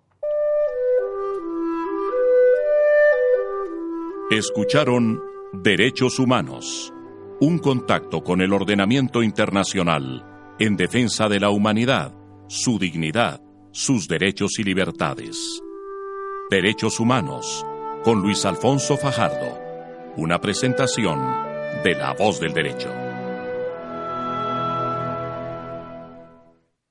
Escucharon Derechos Humanos, un contacto con el ordenamiento internacional en defensa de la humanidad, su dignidad, sus derechos y libertades. Derechos Humanos con Luis Alfonso Fajardo. Una presentación de La Voz del Derecho.